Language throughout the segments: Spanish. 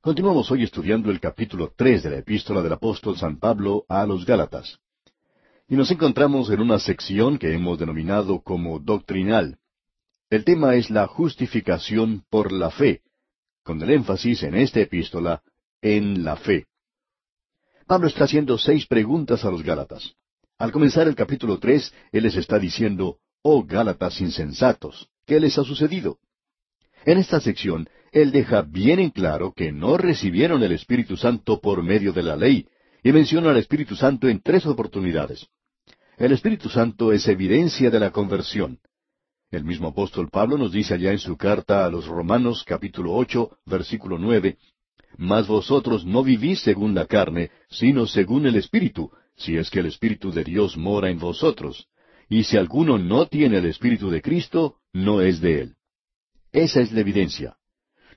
Continuamos hoy estudiando el capítulo tres de la epístola del apóstol San Pablo a los Gálatas. Y nos encontramos en una sección que hemos denominado como doctrinal. El tema es la justificación por la fe, con el énfasis en esta epístola en la fe. Pablo está haciendo seis preguntas a los Gálatas. Al comenzar el capítulo tres, él les está diciendo, Oh Gálatas insensatos, ¿qué les ha sucedido? En esta sección, él deja bien en claro que no recibieron el Espíritu Santo por medio de la ley, y menciona al Espíritu Santo en tres oportunidades. El Espíritu Santo es evidencia de la conversión. El mismo apóstol Pablo nos dice allá en su carta a los Romanos capítulo ocho, versículo nueve, Mas vosotros no vivís según la carne, sino según el Espíritu, si es que el Espíritu de Dios mora en vosotros. Y si alguno no tiene el Espíritu de Cristo, no es de él. Esa es la evidencia.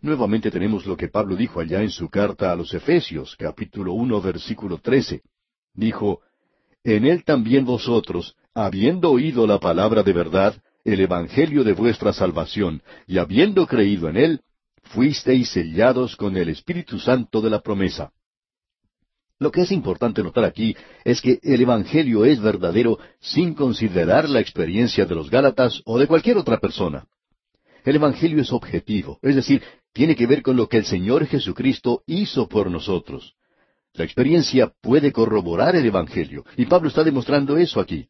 Nuevamente tenemos lo que Pablo dijo allá en su carta a los Efesios, capítulo uno, versículo trece. Dijo, En él también vosotros, habiendo oído la palabra de verdad, el Evangelio de vuestra salvación, y habiendo creído en él, fuisteis sellados con el Espíritu Santo de la promesa. Lo que es importante notar aquí es que el Evangelio es verdadero sin considerar la experiencia de los Gálatas o de cualquier otra persona. El Evangelio es objetivo, es decir, tiene que ver con lo que el Señor Jesucristo hizo por nosotros. La experiencia puede corroborar el Evangelio, y Pablo está demostrando eso aquí.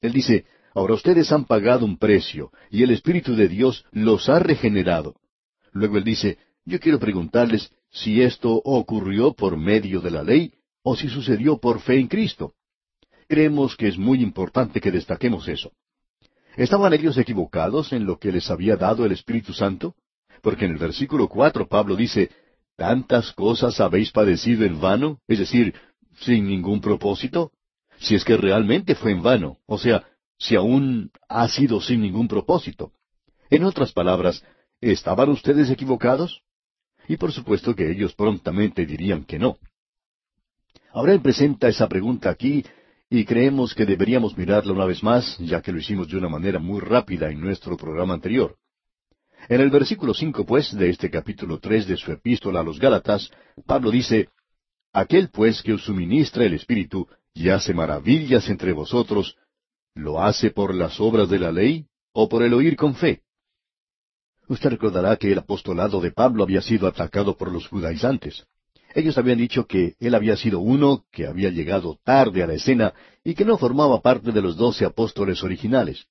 Él dice, ahora ustedes han pagado un precio, y el Espíritu de Dios los ha regenerado. Luego él dice, yo quiero preguntarles si esto ocurrió por medio de la ley o si sucedió por fe en Cristo. Creemos que es muy importante que destaquemos eso. ¿Estaban ellos equivocados en lo que les había dado el Espíritu Santo? Porque en el versículo cuatro Pablo dice, ¿Tantas cosas habéis padecido en vano? Es decir, sin ningún propósito. Si es que realmente fue en vano, o sea, si aún ha sido sin ningún propósito. En otras palabras, ¿estaban ustedes equivocados? Y por supuesto que ellos prontamente dirían que no. Ahora él presenta esa pregunta aquí y creemos que deberíamos mirarla una vez más, ya que lo hicimos de una manera muy rápida en nuestro programa anterior. En el versículo cinco, pues, de este capítulo tres de su epístola a los Gálatas, Pablo dice, Aquel, pues, que os suministra el Espíritu y hace maravillas entre vosotros, ¿lo hace por las obras de la ley o por el oír con fe? Usted recordará que el apostolado de Pablo había sido atacado por los judaizantes. Ellos habían dicho que él había sido uno que había llegado tarde a la escena y que no formaba parte de los doce apóstoles originales,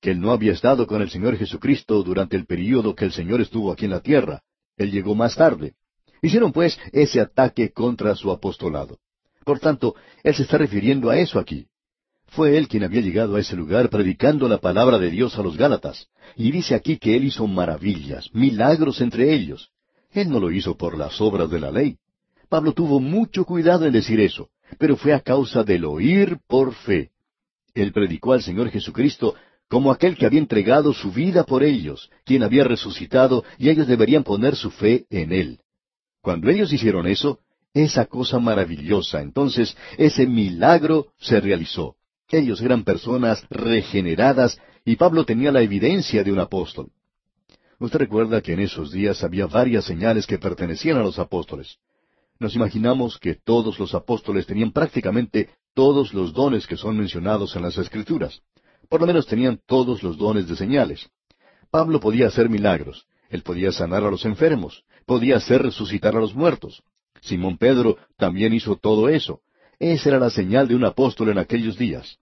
que él no había estado con el Señor Jesucristo durante el período que el Señor estuvo aquí en la tierra. Él llegó más tarde. Hicieron pues ese ataque contra su apostolado. Por tanto, él se está refiriendo a eso aquí. Fue él quien había llegado a ese lugar predicando la palabra de Dios a los Gálatas. Y dice aquí que él hizo maravillas, milagros entre ellos. Él no lo hizo por las obras de la ley. Pablo tuvo mucho cuidado en decir eso, pero fue a causa del oír por fe. Él predicó al Señor Jesucristo como aquel que había entregado su vida por ellos, quien había resucitado, y ellos deberían poner su fe en Él. Cuando ellos hicieron eso, esa cosa maravillosa, entonces, ese milagro se realizó. Ellos eran personas regeneradas y Pablo tenía la evidencia de un apóstol. Usted recuerda que en esos días había varias señales que pertenecían a los apóstoles. Nos imaginamos que todos los apóstoles tenían prácticamente todos los dones que son mencionados en las Escrituras. Por lo menos tenían todos los dones de señales. Pablo podía hacer milagros. Él podía sanar a los enfermos. Podía hacer resucitar a los muertos. Simón Pedro también hizo todo eso. Esa era la señal de un apóstol en aquellos días.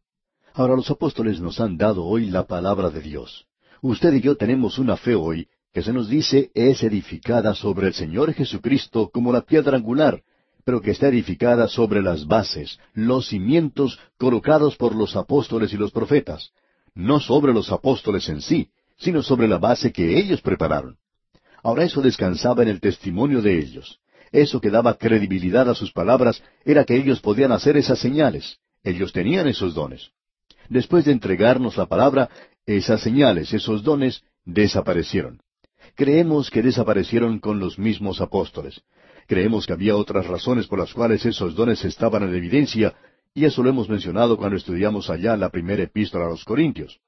Ahora los apóstoles nos han dado hoy la palabra de Dios. Usted y yo tenemos una fe hoy que se nos dice es edificada sobre el Señor Jesucristo como la piedra angular, pero que está edificada sobre las bases, los cimientos colocados por los apóstoles y los profetas, no sobre los apóstoles en sí, sino sobre la base que ellos prepararon. Ahora eso descansaba en el testimonio de ellos. Eso que daba credibilidad a sus palabras era que ellos podían hacer esas señales. Ellos tenían esos dones. Después de entregarnos la palabra, esas señales, esos dones, desaparecieron creemos que desaparecieron con los mismos apóstoles. Creemos que había otras razones por las cuales esos dones estaban en evidencia, y eso lo hemos mencionado cuando estudiamos allá la primera epístola a los Corintios.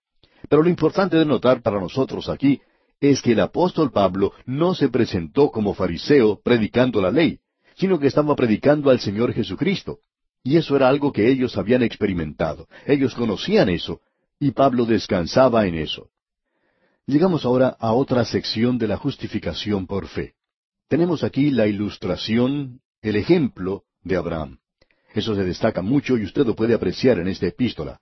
Pero lo importante de notar para nosotros aquí es que el apóstol Pablo no se presentó como fariseo predicando la ley, sino que estaba predicando al Señor Jesucristo. Y eso era algo que ellos habían experimentado. Ellos conocían eso, y Pablo descansaba en eso. Llegamos ahora a otra sección de la justificación por fe. Tenemos aquí la ilustración, el ejemplo de Abraham. Eso se destaca mucho y usted lo puede apreciar en esta epístola.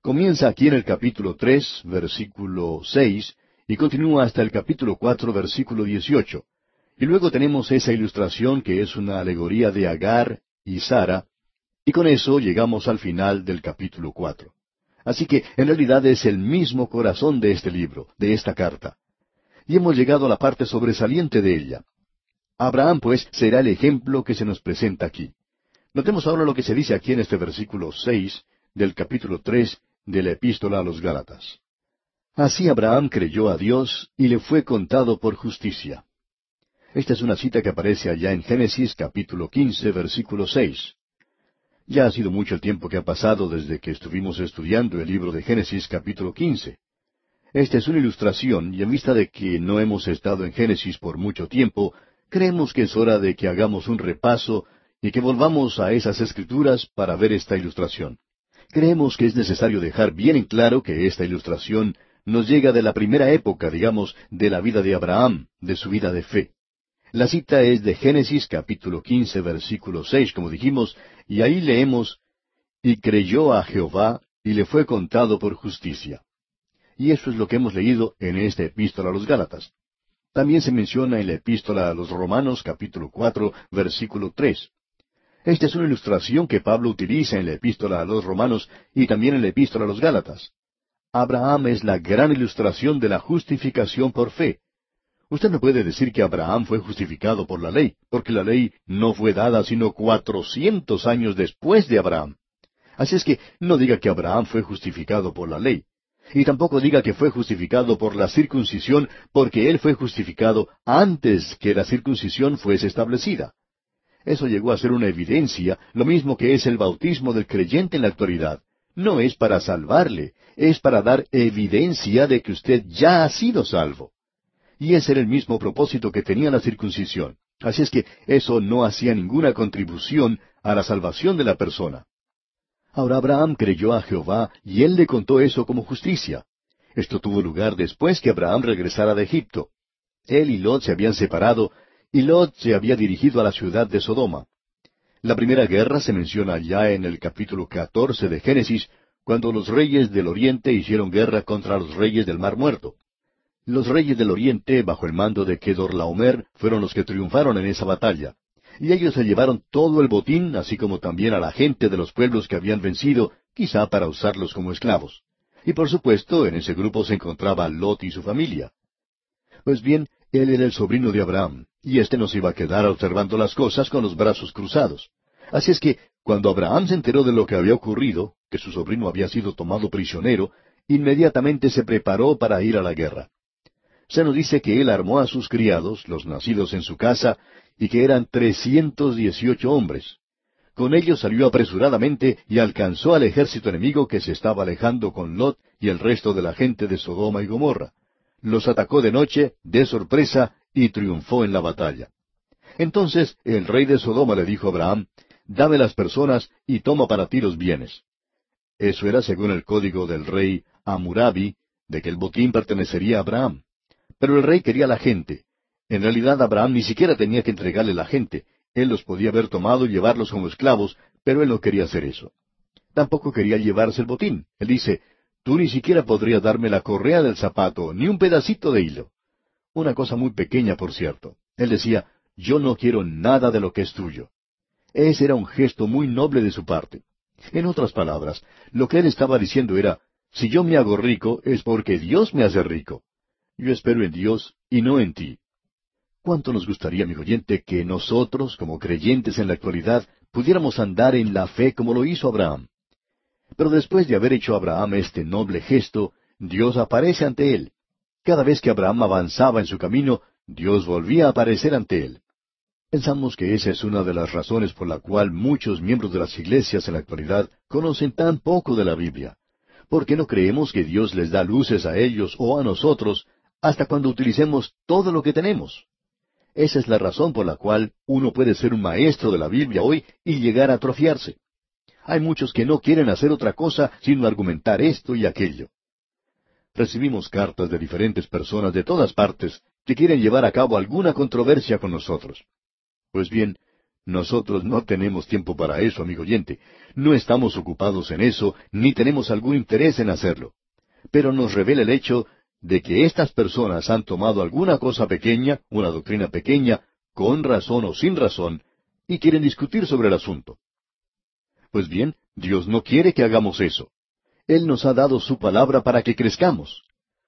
Comienza aquí en el capítulo tres, versículo seis, y continúa hasta el capítulo cuatro, versículo dieciocho. Y luego tenemos esa ilustración que es una alegoría de Agar y Sara, y con eso llegamos al final del capítulo cuatro. Así que en realidad es el mismo corazón de este libro, de esta carta. Y hemos llegado a la parte sobresaliente de ella. Abraham, pues, será el ejemplo que se nos presenta aquí. Notemos ahora lo que se dice aquí en este versículo seis del capítulo tres de la epístola a los Gálatas. Así Abraham creyó a Dios y le fue contado por justicia. Esta es una cita que aparece allá en Génesis capítulo quince versículo seis. Ya ha sido mucho el tiempo que ha pasado desde que estuvimos estudiando el libro de Génesis capítulo quince. Esta es una ilustración y en vista de que no hemos estado en Génesis por mucho tiempo, creemos que es hora de que hagamos un repaso y que volvamos a esas escrituras para ver esta ilustración. Creemos que es necesario dejar bien en claro que esta ilustración nos llega de la primera época, digamos, de la vida de Abraham, de su vida de fe. La cita es de Génesis capítulo quince versículo seis, como dijimos, y ahí leemos, y creyó a Jehová, y le fue contado por justicia. Y eso es lo que hemos leído en esta epístola a los Gálatas. También se menciona en la epístola a los Romanos capítulo cuatro versículo tres. Esta es una ilustración que Pablo utiliza en la epístola a los Romanos y también en la epístola a los Gálatas. Abraham es la gran ilustración de la justificación por fe. Usted no puede decir que Abraham fue justificado por la ley, porque la ley no fue dada sino cuatrocientos años después de Abraham. Así es que no diga que Abraham fue justificado por la ley. Y tampoco diga que fue justificado por la circuncisión, porque él fue justificado antes que la circuncisión fuese establecida. Eso llegó a ser una evidencia, lo mismo que es el bautismo del creyente en la actualidad. No es para salvarle, es para dar evidencia de que usted ya ha sido salvo. Y ese era el mismo propósito que tenía la circuncisión. Así es que eso no hacía ninguna contribución a la salvación de la persona. Ahora Abraham creyó a Jehová y él le contó eso como justicia. Esto tuvo lugar después que Abraham regresara de Egipto. Él y Lot se habían separado y Lot se había dirigido a la ciudad de Sodoma. La primera guerra se menciona ya en el capítulo catorce de Génesis, cuando los reyes del oriente hicieron guerra contra los reyes del Mar Muerto. Los reyes del oriente, bajo el mando de Kedorlaomer, fueron los que triunfaron en esa batalla. Y ellos se llevaron todo el botín, así como también a la gente de los pueblos que habían vencido, quizá para usarlos como esclavos. Y por supuesto, en ese grupo se encontraba Lot y su familia. Pues bien, él era el sobrino de Abraham, y éste no se iba a quedar observando las cosas con los brazos cruzados. Así es que, cuando Abraham se enteró de lo que había ocurrido, que su sobrino había sido tomado prisionero, inmediatamente se preparó para ir a la guerra se nos dice que él armó a sus criados, los nacidos en su casa, y que eran trescientos dieciocho hombres. Con ellos salió apresuradamente y alcanzó al ejército enemigo que se estaba alejando con Lot y el resto de la gente de Sodoma y Gomorra. Los atacó de noche, de sorpresa, y triunfó en la batalla. Entonces el rey de Sodoma le dijo a Abraham, Dame las personas y toma para ti los bienes. Eso era según el código del rey Amurabi, de que el botín pertenecería a Abraham. Pero el rey quería la gente. En realidad Abraham ni siquiera tenía que entregarle la gente. Él los podía haber tomado y llevarlos como esclavos, pero él no quería hacer eso. Tampoco quería llevarse el botín. Él dice, tú ni siquiera podrías darme la correa del zapato, ni un pedacito de hilo. Una cosa muy pequeña, por cierto. Él decía, yo no quiero nada de lo que es tuyo. Ese era un gesto muy noble de su parte. En otras palabras, lo que él estaba diciendo era, si yo me hago rico es porque Dios me hace rico. Yo espero en Dios y no en ti. ¿Cuánto nos gustaría, amigo oyente, que nosotros, como creyentes en la actualidad, pudiéramos andar en la fe como lo hizo Abraham? Pero después de haber hecho Abraham este noble gesto, Dios aparece ante él. Cada vez que Abraham avanzaba en su camino, Dios volvía a aparecer ante él. Pensamos que esa es una de las razones por la cual muchos miembros de las iglesias en la actualidad conocen tan poco de la Biblia. Porque no creemos que Dios les da luces a ellos o a nosotros hasta cuando utilicemos todo lo que tenemos. Esa es la razón por la cual uno puede ser un maestro de la Biblia hoy y llegar a atrofiarse. Hay muchos que no quieren hacer otra cosa sino argumentar esto y aquello. Recibimos cartas de diferentes personas de todas partes que quieren llevar a cabo alguna controversia con nosotros. Pues bien, nosotros no tenemos tiempo para eso, amigo oyente. No estamos ocupados en eso, ni tenemos algún interés en hacerlo. Pero nos revela el hecho de que estas personas han tomado alguna cosa pequeña, una doctrina pequeña, con razón o sin razón, y quieren discutir sobre el asunto. Pues bien, Dios no quiere que hagamos eso. Él nos ha dado su palabra para que crezcamos.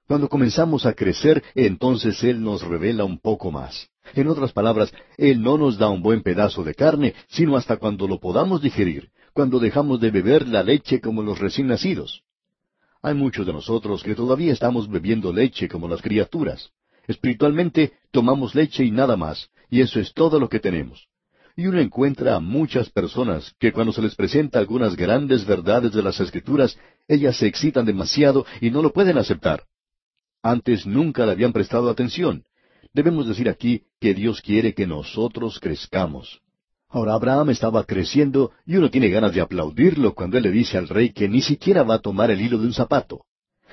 Cuando comenzamos a crecer, entonces Él nos revela un poco más. En otras palabras, Él no nos da un buen pedazo de carne, sino hasta cuando lo podamos digerir, cuando dejamos de beber la leche como los recién nacidos. Hay muchos de nosotros que todavía estamos bebiendo leche como las criaturas. Espiritualmente tomamos leche y nada más, y eso es todo lo que tenemos. Y uno encuentra a muchas personas que cuando se les presenta algunas grandes verdades de las Escrituras, ellas se excitan demasiado y no lo pueden aceptar. Antes nunca le habían prestado atención. Debemos decir aquí que Dios quiere que nosotros crezcamos. Ahora Abraham estaba creciendo y uno tiene ganas de aplaudirlo cuando él le dice al rey que ni siquiera va a tomar el hilo de un zapato.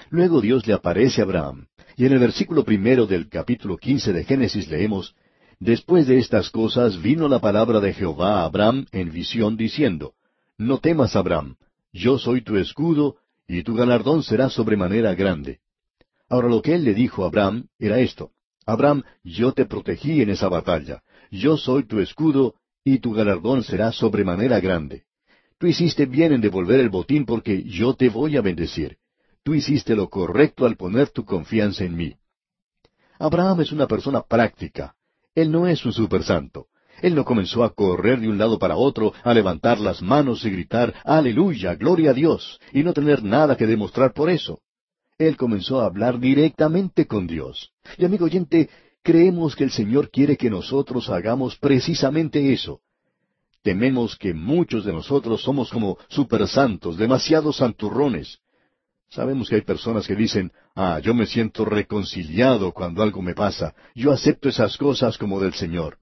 Luego Dios le aparece a Abraham, y en el versículo primero del capítulo quince de Génesis leemos, Después de estas cosas vino la palabra de Jehová a Abraham en visión diciendo, No temas, Abraham, yo soy tu escudo, y tu galardón será sobremanera grande. Ahora lo que él le dijo a Abraham era esto, Abraham, yo te protegí en esa batalla, yo soy tu escudo, y tu galardón será sobremanera grande. Tú hiciste bien en devolver el botín porque yo te voy a bendecir. Tú hiciste lo correcto al poner tu confianza en mí. Abraham es una persona práctica. Él no es un supersanto. Él no comenzó a correr de un lado para otro, a levantar las manos y gritar, Aleluya, gloria a Dios, y no tener nada que demostrar por eso. Él comenzó a hablar directamente con Dios. Y amigo oyente, creemos que el Señor quiere que nosotros hagamos precisamente eso. Tememos que muchos de nosotros somos como supersantos, demasiados santurrones. Sabemos que hay personas que dicen, ah, yo me siento reconciliado cuando algo me pasa, yo acepto esas cosas como del Señor.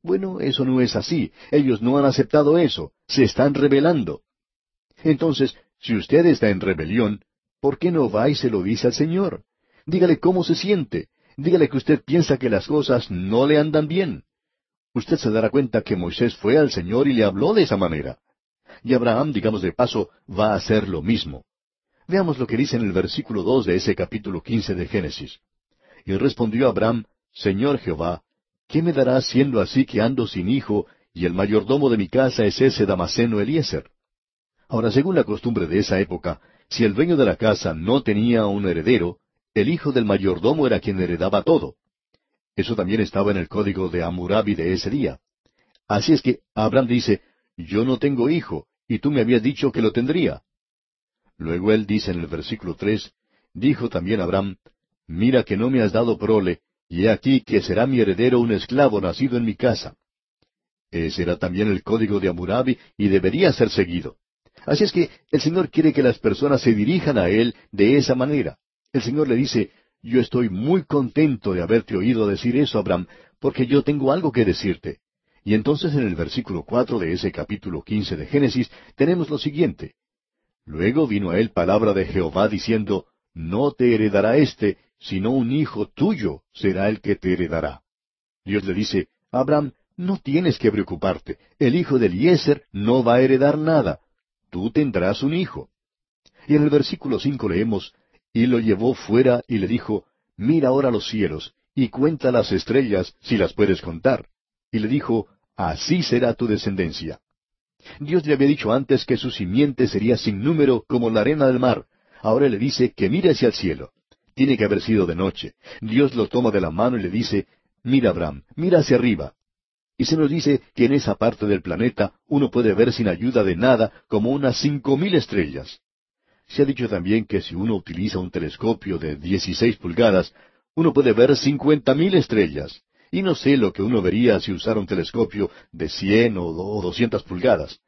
Bueno, eso no es así. Ellos no han aceptado eso. Se están rebelando. Entonces, si usted está en rebelión, ¿por qué no va y se lo dice al Señor? Dígale cómo se siente. Dígale que usted piensa que las cosas no le andan bien. Usted se dará cuenta que Moisés fue al Señor y le habló de esa manera. Y Abraham, digamos de paso, va a hacer lo mismo. Veamos lo que dice en el versículo dos de ese capítulo quince de Génesis. Y respondió Abraham, Señor Jehová, ¿qué me darás siendo así que ando sin hijo, y el mayordomo de mi casa es ese Damaseno Eliezer? Ahora, según la costumbre de esa época, si el dueño de la casa no tenía un heredero, el hijo del mayordomo era quien heredaba todo. Eso también estaba en el código de Amurabi de ese día. Así es que Abraham dice, yo no tengo hijo, y tú me habías dicho que lo tendría. Luego él dice en el versículo tres, dijo también Abraham, mira que no me has dado prole, y he aquí que será mi heredero un esclavo nacido en mi casa. Ese era también el código de Amurabi y debería ser seguido. Así es que el Señor quiere que las personas se dirijan a Él de esa manera. El Señor le dice, yo estoy muy contento de haberte oído decir eso, Abraham, porque yo tengo algo que decirte. Y entonces en el versículo cuatro de ese capítulo quince de Génesis tenemos lo siguiente. Luego vino a él palabra de Jehová diciendo, No te heredará éste, sino un hijo tuyo será el que te heredará. Dios le dice, Abraham, no tienes que preocuparte, el hijo de Eliezer no va a heredar nada, tú tendrás un hijo. Y en el versículo cinco leemos, y lo llevó fuera y le dijo, Mira ahora los cielos, y cuenta las estrellas, si las puedes contar. Y le dijo, Así será tu descendencia. Dios le había dicho antes que su simiente sería sin número como la arena del mar. Ahora le dice que mire hacia el cielo. Tiene que haber sido de noche. Dios lo toma de la mano y le dice, Mira, Abraham, mira hacia arriba. Y se nos dice que en esa parte del planeta uno puede ver sin ayuda de nada como unas cinco mil estrellas. Se ha dicho también que si uno utiliza un telescopio de 16 pulgadas, uno puede ver cincuenta mil estrellas. Y no sé lo que uno vería si usara un telescopio de cien o doscientas pulgadas.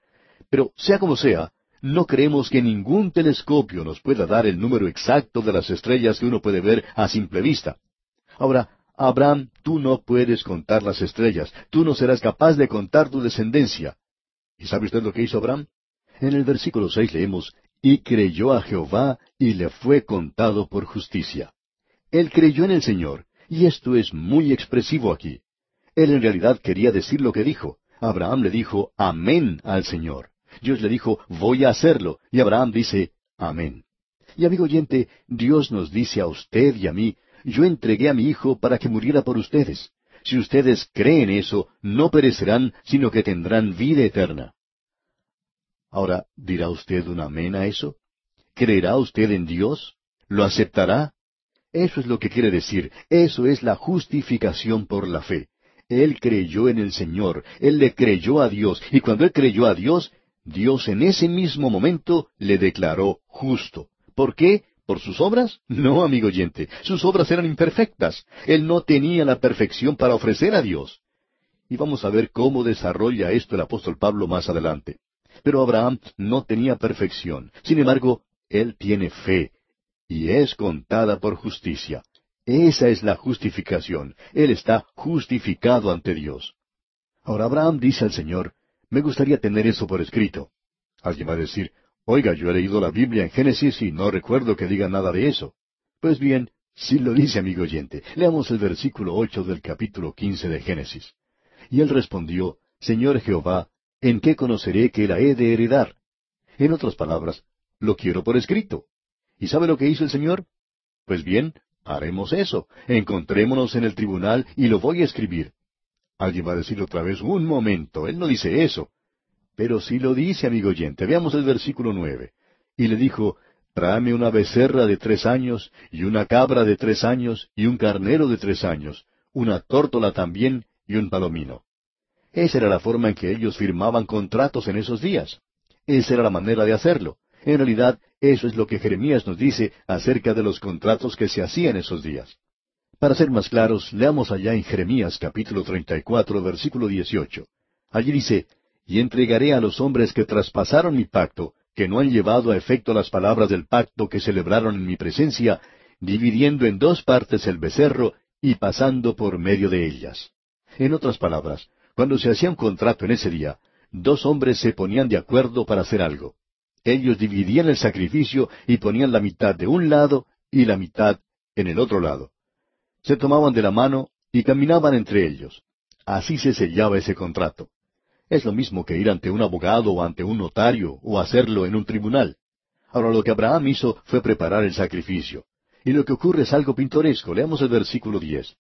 Pero sea como sea, no creemos que ningún telescopio nos pueda dar el número exacto de las estrellas que uno puede ver a simple vista. Ahora, Abraham, tú no puedes contar las estrellas, tú no serás capaz de contar tu descendencia. ¿Y sabe usted lo que hizo Abraham? En el versículo seis leemos, y creyó a Jehová y le fue contado por justicia. Él creyó en el Señor, y esto es muy expresivo aquí. Él en realidad quería decir lo que dijo. Abraham le dijo amén al Señor. Dios le dijo voy a hacerlo, y Abraham dice amén. Y amigo oyente, Dios nos dice a usted y a mí, yo entregué a mi Hijo para que muriera por ustedes. Si ustedes creen eso, no perecerán, sino que tendrán vida eterna. Ahora, ¿dirá usted un amén a eso? ¿Creerá usted en Dios? ¿Lo aceptará? Eso es lo que quiere decir. Eso es la justificación por la fe. Él creyó en el Señor, Él le creyó a Dios, y cuando Él creyó a Dios, Dios en ese mismo momento le declaró justo. ¿Por qué? ¿Por sus obras? No, amigo oyente, sus obras eran imperfectas. Él no tenía la perfección para ofrecer a Dios. Y vamos a ver cómo desarrolla esto el apóstol Pablo más adelante. Pero Abraham no tenía perfección. Sin embargo, él tiene fe, y es contada por justicia. Esa es la justificación. Él está justificado ante Dios. Ahora Abraham dice al Señor, me gustaría tener eso por escrito. Alguien va a decir, oiga, yo he leído la Biblia en Génesis y no recuerdo que diga nada de eso. Pues bien, sí lo dice, amigo oyente. Leamos el versículo ocho del capítulo quince de Génesis. Y él respondió, Señor Jehová, ¿en qué conoceré que la he de heredar? En otras palabras, lo quiero por escrito. ¿Y sabe lo que hizo el Señor? Pues bien, haremos eso. Encontrémonos en el tribunal y lo voy a escribir. Alguien va a decir otra vez, un momento, él no dice eso. Pero sí lo dice, amigo oyente. Veamos el versículo nueve. Y le dijo, tráeme una becerra de tres años, y una cabra de tres años, y un carnero de tres años, una tórtola también, y un palomino. Esa era la forma en que ellos firmaban contratos en esos días. Esa era la manera de hacerlo. En realidad, eso es lo que Jeremías nos dice acerca de los contratos que se hacían esos días. Para ser más claros, leamos allá en Jeremías capítulo 34, versículo 18. Allí dice, Y entregaré a los hombres que traspasaron mi pacto, que no han llevado a efecto las palabras del pacto que celebraron en mi presencia, dividiendo en dos partes el becerro y pasando por medio de ellas. En otras palabras, cuando se hacía un contrato en ese día, dos hombres se ponían de acuerdo para hacer algo. Ellos dividían el sacrificio y ponían la mitad de un lado y la mitad en el otro lado. Se tomaban de la mano y caminaban entre ellos. Así se sellaba ese contrato. Es lo mismo que ir ante un abogado o ante un notario o hacerlo en un tribunal. Ahora lo que Abraham hizo fue preparar el sacrificio. Y lo que ocurre es algo pintoresco. Leamos el versículo diez.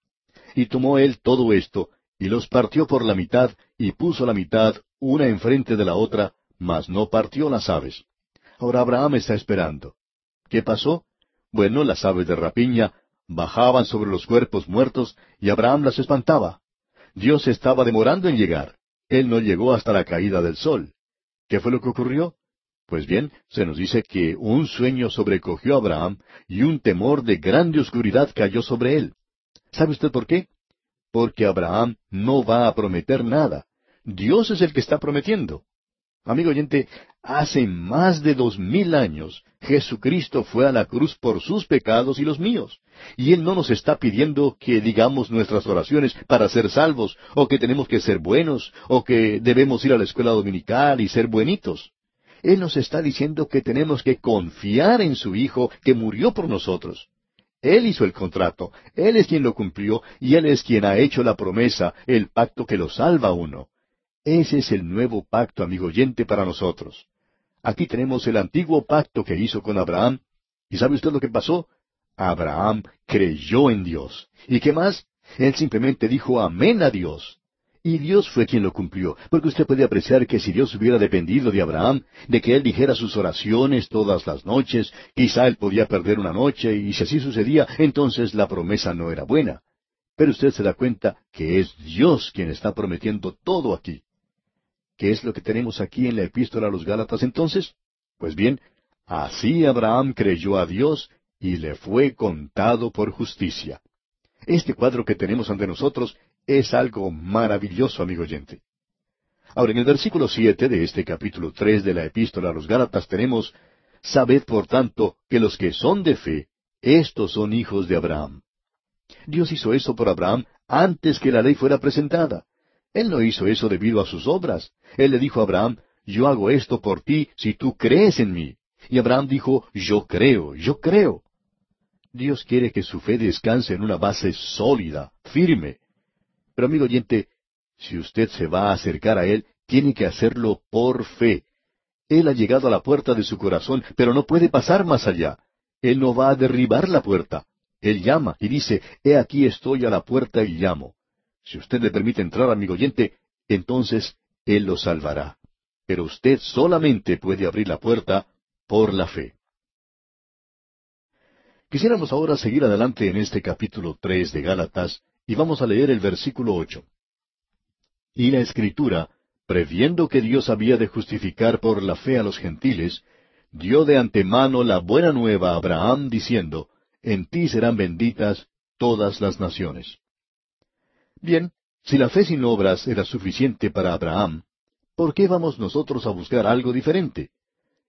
Y tomó él todo esto, y los partió por la mitad, y puso la mitad una enfrente de la otra, mas no partió las aves. Ahora Abraham está esperando. ¿Qué pasó? Bueno, las aves de rapiña bajaban sobre los cuerpos muertos y Abraham las espantaba. Dios estaba demorando en llegar. Él no llegó hasta la caída del sol. ¿Qué fue lo que ocurrió? Pues bien, se nos dice que un sueño sobrecogió a Abraham y un temor de grande oscuridad cayó sobre él. ¿Sabe usted por qué? Porque Abraham no va a prometer nada. Dios es el que está prometiendo. Amigo oyente, hace más de dos mil años Jesucristo fue a la cruz por sus pecados y los míos. Y Él no nos está pidiendo que digamos nuestras oraciones para ser salvos, o que tenemos que ser buenos, o que debemos ir a la escuela dominical y ser buenitos. Él nos está diciendo que tenemos que confiar en su Hijo que murió por nosotros. Él hizo el contrato, Él es quien lo cumplió, y Él es quien ha hecho la promesa, el pacto que lo salva a uno. Ese es el nuevo pacto, amigo oyente, para nosotros. Aquí tenemos el antiguo pacto que hizo con Abraham. ¿Y sabe usted lo que pasó? Abraham creyó en Dios. ¿Y qué más? Él simplemente dijo amén a Dios. Y Dios fue quien lo cumplió, porque usted puede apreciar que si Dios hubiera dependido de Abraham, de que él dijera sus oraciones todas las noches, quizá él podía perder una noche, y si así sucedía, entonces la promesa no era buena. Pero usted se da cuenta que es Dios quien está prometiendo todo aquí. ¿Qué es lo que tenemos aquí en la epístola a los Gálatas entonces? Pues bien, así Abraham creyó a Dios y le fue contado por justicia. Este cuadro que tenemos ante nosotros es algo maravilloso, amigo oyente. Ahora, en el versículo siete de este capítulo tres de la epístola a los Gálatas tenemos Sabed, por tanto, que los que son de fe, estos son hijos de Abraham. Dios hizo eso por Abraham antes que la ley fuera presentada. Él no hizo eso debido a sus obras. Él le dijo a Abraham, yo hago esto por ti si tú crees en mí. Y Abraham dijo, yo creo, yo creo. Dios quiere que su fe descanse en una base sólida, firme. Pero amigo oyente, si usted se va a acercar a Él, tiene que hacerlo por fe. Él ha llegado a la puerta de su corazón, pero no puede pasar más allá. Él no va a derribar la puerta. Él llama y dice, He aquí estoy a la puerta y llamo. Si usted le permite entrar, amigo oyente, entonces Él lo salvará. Pero usted solamente puede abrir la puerta por la fe. Quisiéramos ahora seguir adelante en este capítulo tres de Gálatas y vamos a leer el versículo ocho. Y la Escritura, previendo que Dios había de justificar por la fe a los gentiles, dio de antemano la buena nueva a Abraham, diciendo, En ti serán benditas todas las naciones. Bien, si la fe sin obras era suficiente para Abraham, ¿por qué vamos nosotros a buscar algo diferente?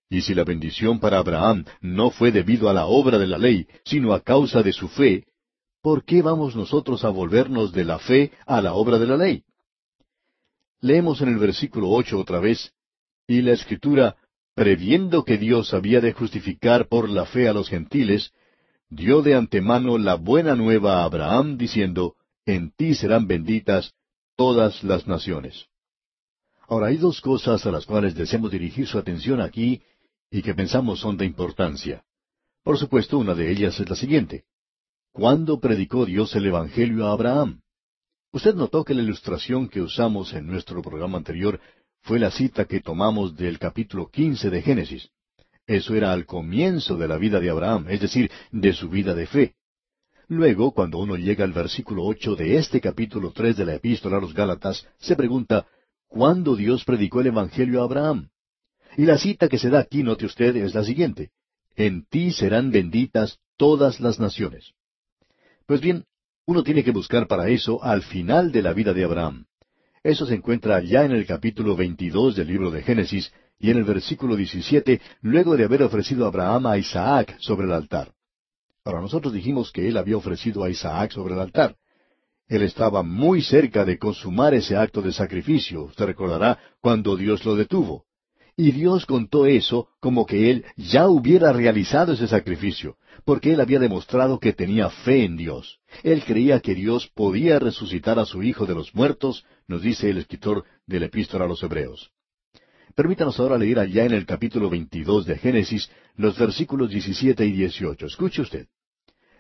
Y si la bendición para Abraham no fue debido a la obra de la ley, sino a causa de su fe, ¿por qué vamos nosotros a volvernos de la fe a la obra de la ley? Leemos en el versículo ocho otra vez, y la escritura previendo que Dios había de justificar por la fe a los gentiles, dio de antemano la buena nueva a Abraham, diciendo, En ti serán benditas todas las naciones. Ahora hay dos cosas a las cuales deseamos dirigir su atención aquí y que pensamos son de importancia. Por supuesto, una de ellas es la siguiente. ¿Cuándo predicó Dios el Evangelio a Abraham? Usted notó que la ilustración que usamos en nuestro programa anterior fue la cita que tomamos del capítulo quince de Génesis. Eso era al comienzo de la vida de Abraham, es decir, de su vida de fe. Luego, cuando uno llega al versículo ocho de este capítulo tres de la Epístola a los Gálatas, se pregunta, ¿cuándo Dios predicó el Evangelio a Abraham? Y la cita que se da aquí, note usted, es la siguiente. En ti serán benditas todas las naciones. Pues bien, uno tiene que buscar para eso al final de la vida de Abraham. Eso se encuentra ya en el capítulo 22 del libro de Génesis y en el versículo 17, luego de haber ofrecido a Abraham a Isaac sobre el altar. Ahora nosotros dijimos que él había ofrecido a Isaac sobre el altar. Él estaba muy cerca de consumar ese acto de sacrificio, usted recordará, cuando Dios lo detuvo. Y Dios contó eso como que él ya hubiera realizado ese sacrificio, porque él había demostrado que tenía fe en Dios. Él creía que Dios podía resucitar a su Hijo de los muertos, nos dice el escritor del epístola a los Hebreos. Permítanos ahora leer allá en el capítulo 22 de Génesis los versículos 17 y 18. Escuche usted.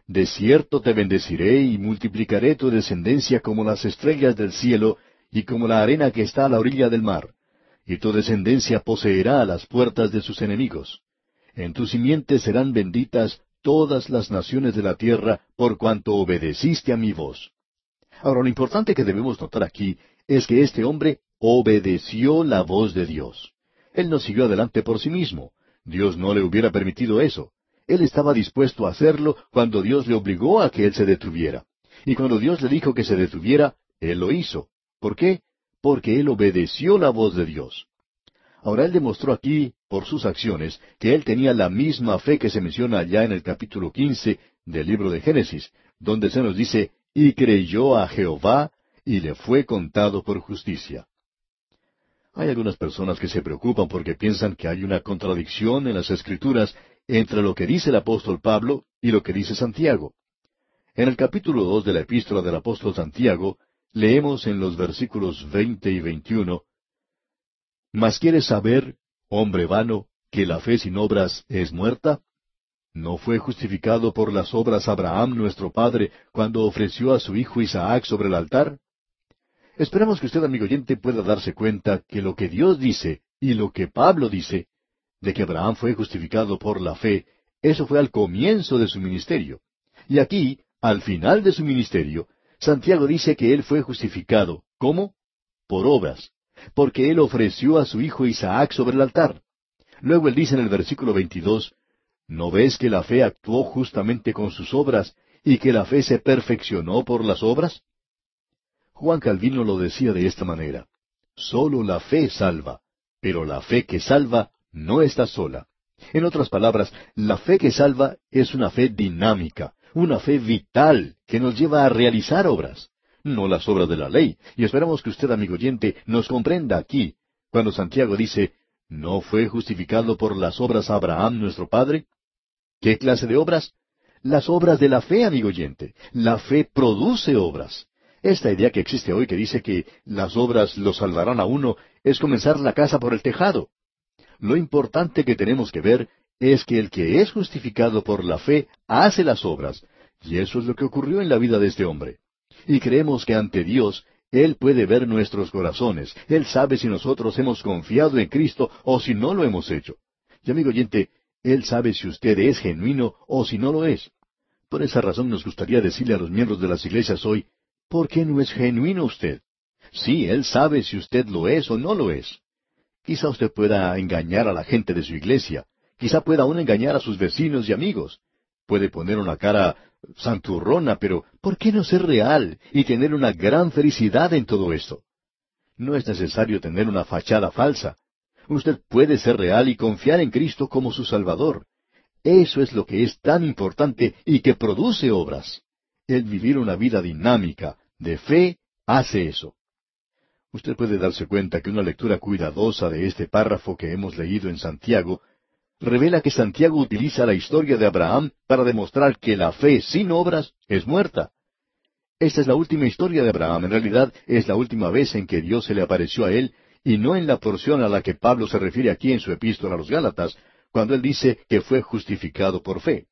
De cierto te bendeciré y multiplicaré tu descendencia como las estrellas del cielo y como la arena que está a la orilla del mar. Y tu descendencia poseerá las puertas de sus enemigos. En tu simiente serán benditas todas las naciones de la tierra por cuanto obedeciste a mi voz. Ahora, lo importante que debemos notar aquí es que este hombre obedeció la voz de Dios. Él no siguió adelante por sí mismo. Dios no le hubiera permitido eso. Él estaba dispuesto a hacerlo cuando Dios le obligó a que él se detuviera. Y cuando Dios le dijo que se detuviera, él lo hizo. ¿Por qué? Porque él obedeció la voz de Dios. Ahora él demostró aquí, por sus acciones, que él tenía la misma fe que se menciona allá en el capítulo quince del libro de Génesis, donde se nos dice, y creyó a Jehová, y le fue contado por justicia. Hay algunas personas que se preocupan porque piensan que hay una contradicción en las Escrituras entre lo que dice el apóstol Pablo y lo que dice Santiago. En el capítulo dos de la epístola del apóstol Santiago, leemos en los versículos veinte y veintiuno, Mas quieres saber, hombre vano, que la fe sin obras es muerta? ¿No fue justificado por las obras Abraham nuestro padre cuando ofreció a su hijo Isaac sobre el altar? Esperamos que usted, amigo oyente, pueda darse cuenta que lo que Dios dice y lo que Pablo dice, de que Abraham fue justificado por la fe, eso fue al comienzo de su ministerio. Y aquí, al final de su ministerio, Santiago dice que él fue justificado. ¿Cómo? Por obras, porque él ofreció a su hijo Isaac sobre el altar. Luego él dice en el versículo 22, ¿no ves que la fe actuó justamente con sus obras y que la fe se perfeccionó por las obras? Juan Calvino lo decía de esta manera, solo la fe salva, pero la fe que salva no está sola. En otras palabras, la fe que salva es una fe dinámica, una fe vital que nos lleva a realizar obras, no las obras de la ley. Y esperamos que usted, amigo oyente, nos comprenda aquí, cuando Santiago dice, ¿no fue justificado por las obras Abraham nuestro Padre? ¿Qué clase de obras? Las obras de la fe, amigo oyente. La fe produce obras. Esta idea que existe hoy que dice que las obras lo salvarán a uno es comenzar la casa por el tejado. Lo importante que tenemos que ver es que el que es justificado por la fe hace las obras, y eso es lo que ocurrió en la vida de este hombre. Y creemos que ante Dios Él puede ver nuestros corazones, Él sabe si nosotros hemos confiado en Cristo o si no lo hemos hecho. Y amigo oyente, Él sabe si usted es genuino o si no lo es. Por esa razón nos gustaría decirle a los miembros de las iglesias hoy, ¿por qué no es genuino usted? Sí, Él sabe si usted lo es o no lo es. Quizá usted pueda engañar a la gente de su iglesia, quizá pueda aún engañar a sus vecinos y amigos. Puede poner una cara santurrona, pero ¿por qué no ser real y tener una gran felicidad en todo esto? No es necesario tener una fachada falsa. Usted puede ser real y confiar en Cristo como su Salvador. Eso es lo que es tan importante y que produce obras. El vivir una vida dinámica, de fe, hace eso. Usted puede darse cuenta que una lectura cuidadosa de este párrafo que hemos leído en Santiago revela que Santiago utiliza la historia de Abraham para demostrar que la fe sin obras es muerta. Esta es la última historia de Abraham, en realidad es la última vez en que Dios se le apareció a él, y no en la porción a la que Pablo se refiere aquí en su epístola a los Gálatas, cuando él dice que fue justificado por fe.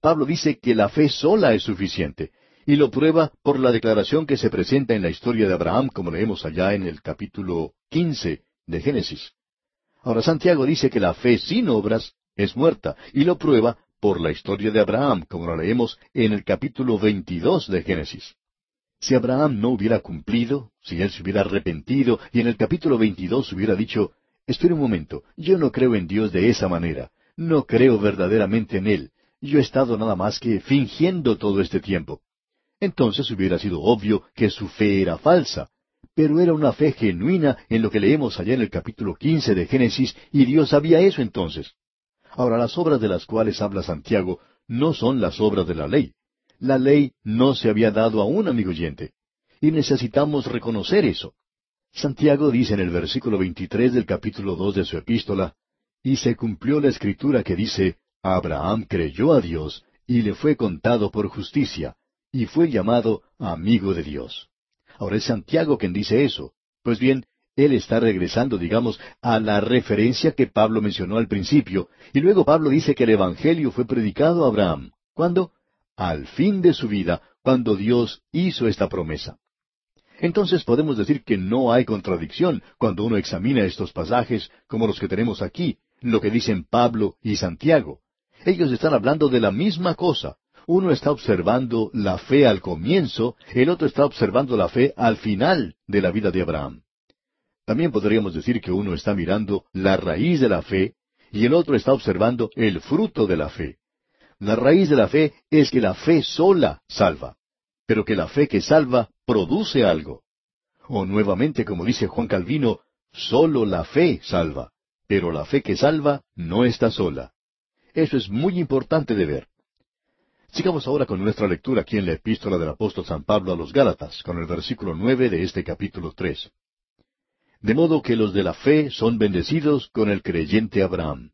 Pablo dice que la fe sola es suficiente, y lo prueba por la declaración que se presenta en la historia de Abraham, como leemos allá en el capítulo quince de Génesis. Ahora Santiago dice que la fe sin obras es muerta, y lo prueba por la historia de Abraham, como lo leemos en el capítulo 22 de Génesis. Si Abraham no hubiera cumplido, si él se hubiera arrepentido y en el capítulo 22 hubiera dicho, espere un momento, yo no creo en Dios de esa manera, no creo verdaderamente en Él, yo he estado nada más que fingiendo todo este tiempo. Entonces hubiera sido obvio que su fe era falsa, pero era una fe genuina en lo que leemos allá en el capítulo quince de Génesis, y Dios sabía eso entonces. Ahora, las obras de las cuales habla Santiago no son las obras de la ley. La ley no se había dado aún, amigo oyente, y necesitamos reconocer eso. Santiago dice en el versículo 23 del capítulo dos de su epístola, y se cumplió la escritura que dice, Abraham creyó a Dios, y le fue contado por justicia, y fue llamado amigo de Dios. Ahora es Santiago quien dice eso. Pues bien, él está regresando, digamos, a la referencia que Pablo mencionó al principio, y luego Pablo dice que el Evangelio fue predicado a Abraham. ¿Cuándo? Al fin de su vida, cuando Dios hizo esta promesa. Entonces podemos decir que no hay contradicción cuando uno examina estos pasajes como los que tenemos aquí, lo que dicen Pablo y Santiago. Ellos están hablando de la misma cosa. Uno está observando la fe al comienzo, el otro está observando la fe al final de la vida de Abraham. También podríamos decir que uno está mirando la raíz de la fe y el otro está observando el fruto de la fe. La raíz de la fe es que la fe sola salva, pero que la fe que salva produce algo. O nuevamente, como dice Juan Calvino, solo la fe salva, pero la fe que salva no está sola. Eso es muy importante de ver. Sigamos ahora con nuestra lectura aquí en la epístola del apóstol San Pablo a los Gálatas, con el versículo nueve de este capítulo tres. De modo que los de la fe son bendecidos con el creyente Abraham.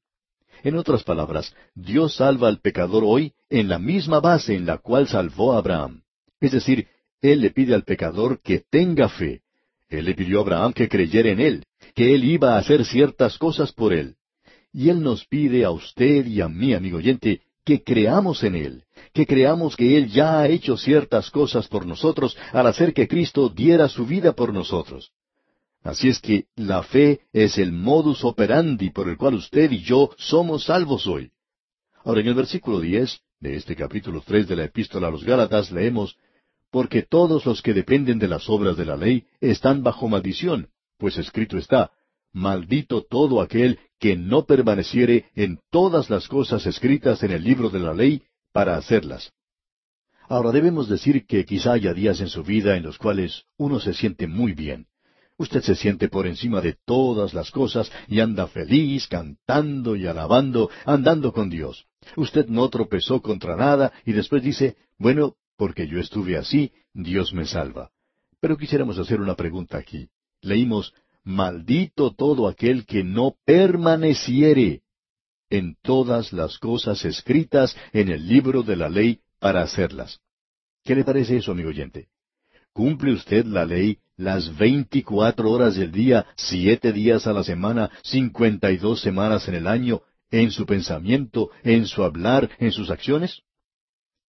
En otras palabras, Dios salva al pecador hoy en la misma base en la cual salvó a Abraham. Es decir, Él le pide al pecador que tenga fe. Él le pidió a Abraham que creyera en Él, que Él iba a hacer ciertas cosas por Él. Y Él nos pide a usted y a mí, amigo oyente, que creamos en Él, que creamos que Él ya ha hecho ciertas cosas por nosotros al hacer que Cristo diera su vida por nosotros. Así es que la fe es el modus operandi por el cual usted y yo somos salvos hoy. Ahora en el versículo diez de este capítulo tres de la epístola a los Gálatas leemos Porque todos los que dependen de las obras de la ley están bajo maldición, pues escrito está Maldito todo aquel que no permaneciere en todas las cosas escritas en el libro de la ley para hacerlas. Ahora debemos decir que quizá haya días en su vida en los cuales uno se siente muy bien. Usted se siente por encima de todas las cosas y anda feliz, cantando y alabando, andando con Dios. Usted no tropezó contra nada y después dice, bueno, porque yo estuve así, Dios me salva. Pero quisiéramos hacer una pregunta aquí. Leímos, maldito todo aquel que no permaneciere en todas las cosas escritas en el libro de la ley para hacerlas. ¿Qué le parece eso, amigo oyente? ¿Cumple usted la ley las veinticuatro horas del día, siete días a la semana, cincuenta y dos semanas en el año, en su pensamiento, en su hablar, en sus acciones?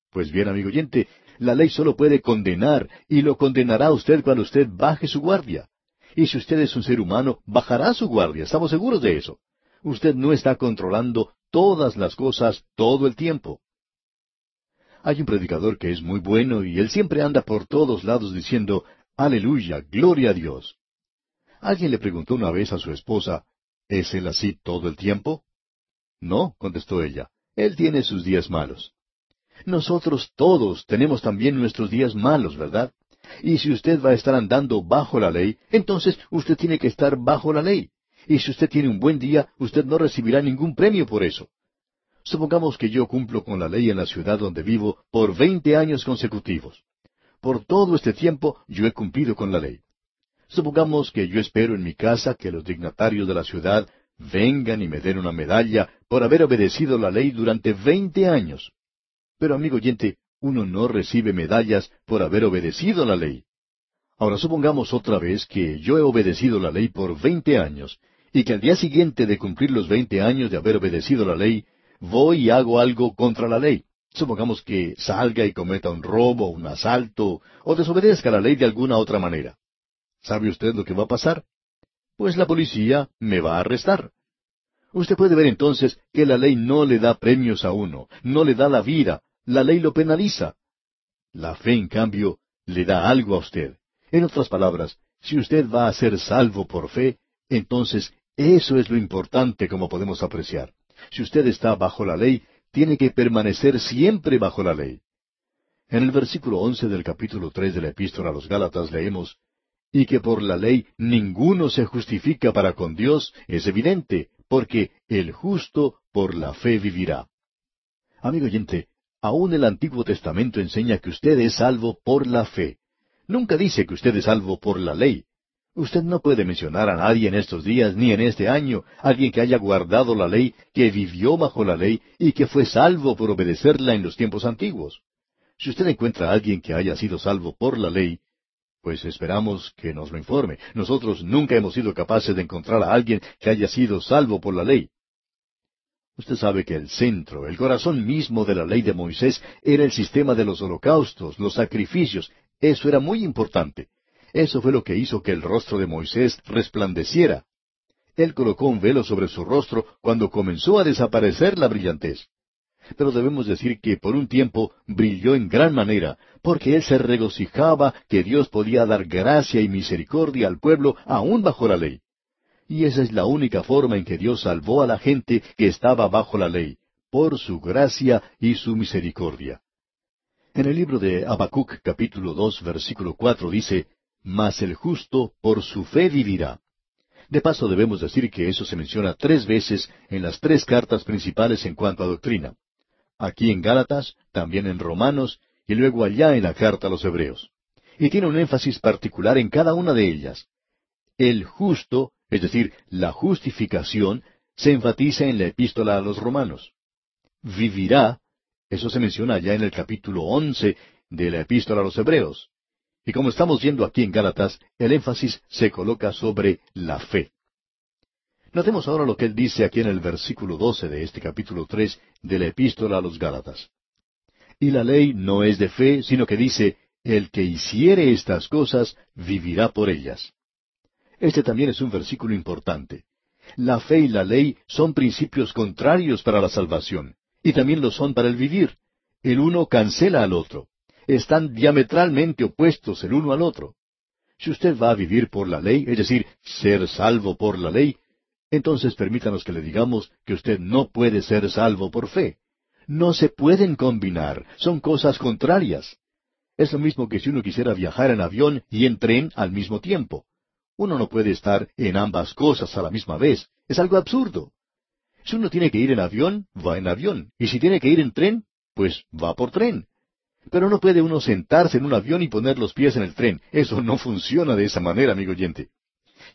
Pues bien, amigo oyente, la ley solo puede condenar, y lo condenará usted cuando usted baje su guardia. Y si usted es un ser humano, bajará su guardia, estamos seguros de eso. Usted no está controlando todas las cosas todo el tiempo. Hay un predicador que es muy bueno y él siempre anda por todos lados diciendo, Aleluya, gloria a Dios. Alguien le preguntó una vez a su esposa, ¿es él así todo el tiempo? No, contestó ella, él tiene sus días malos. Nosotros todos tenemos también nuestros días malos, ¿verdad? Y si usted va a estar andando bajo la ley, entonces usted tiene que estar bajo la ley. Y si usted tiene un buen día, usted no recibirá ningún premio por eso. Supongamos que yo cumplo con la ley en la ciudad donde vivo por veinte años consecutivos. Por todo este tiempo yo he cumplido con la ley. Supongamos que yo espero en mi casa que los dignatarios de la ciudad vengan y me den una medalla por haber obedecido la ley durante veinte años. Pero amigo oyente, uno no recibe medallas por haber obedecido la ley. Ahora supongamos otra vez que yo he obedecido la ley por veinte años, y que al día siguiente de cumplir los veinte años de haber obedecido la ley, voy y hago algo contra la ley. Supongamos que salga y cometa un robo, un asalto, o desobedezca la ley de alguna otra manera. ¿Sabe usted lo que va a pasar? Pues la policía me va a arrestar. Usted puede ver entonces que la ley no le da premios a uno, no le da la vida, la ley lo penaliza. La fe, en cambio, le da algo a usted. En otras palabras, si usted va a ser salvo por fe, entonces eso es lo importante como podemos apreciar. Si usted está bajo la ley, tiene que permanecer siempre bajo la ley. En el versículo once del capítulo tres de la epístola a los Gálatas leemos, y que por la ley ninguno se justifica para con Dios, es evidente, porque el justo por la fe vivirá. Amigo oyente, aún el Antiguo Testamento enseña que usted es salvo por la fe. Nunca dice que usted es salvo por la ley. Usted no puede mencionar a nadie en estos días ni en este año, alguien que haya guardado la ley, que vivió bajo la ley y que fue salvo por obedecerla en los tiempos antiguos. Si usted encuentra a alguien que haya sido salvo por la ley, pues esperamos que nos lo informe. Nosotros nunca hemos sido capaces de encontrar a alguien que haya sido salvo por la ley. Usted sabe que el centro, el corazón mismo de la ley de Moisés era el sistema de los holocaustos, los sacrificios. Eso era muy importante. Eso fue lo que hizo que el rostro de Moisés resplandeciera. Él colocó un velo sobre su rostro cuando comenzó a desaparecer la brillantez. Pero debemos decir que por un tiempo brilló en gran manera, porque él se regocijaba que Dios podía dar gracia y misericordia al pueblo aún bajo la ley. Y esa es la única forma en que Dios salvó a la gente que estaba bajo la ley, por su gracia y su misericordia. En el libro de Habacuc capítulo dos versículo cuatro dice, mas el justo por su fe vivirá. De paso debemos decir que eso se menciona tres veces en las tres cartas principales en cuanto a doctrina. Aquí en Gálatas, también en Romanos y luego allá en la carta a los Hebreos. Y tiene un énfasis particular en cada una de ellas. El justo, es decir, la justificación, se enfatiza en la epístola a los Romanos. Vivirá, eso se menciona allá en el capítulo once de la epístola a los Hebreos. Y como estamos viendo aquí en Gálatas, el énfasis se coloca sobre la fe. Notemos ahora lo que él dice aquí en el versículo 12 de este capítulo 3 de la epístola a los Gálatas. Y la ley no es de fe, sino que dice, el que hiciere estas cosas vivirá por ellas. Este también es un versículo importante. La fe y la ley son principios contrarios para la salvación, y también lo son para el vivir. El uno cancela al otro están diametralmente opuestos el uno al otro. Si usted va a vivir por la ley, es decir, ser salvo por la ley, entonces permítanos que le digamos que usted no puede ser salvo por fe. No se pueden combinar, son cosas contrarias. Es lo mismo que si uno quisiera viajar en avión y en tren al mismo tiempo. Uno no puede estar en ambas cosas a la misma vez. Es algo absurdo. Si uno tiene que ir en avión, va en avión. Y si tiene que ir en tren, pues va por tren. Pero no puede uno sentarse en un avión y poner los pies en el tren. Eso no funciona de esa manera, amigo oyente.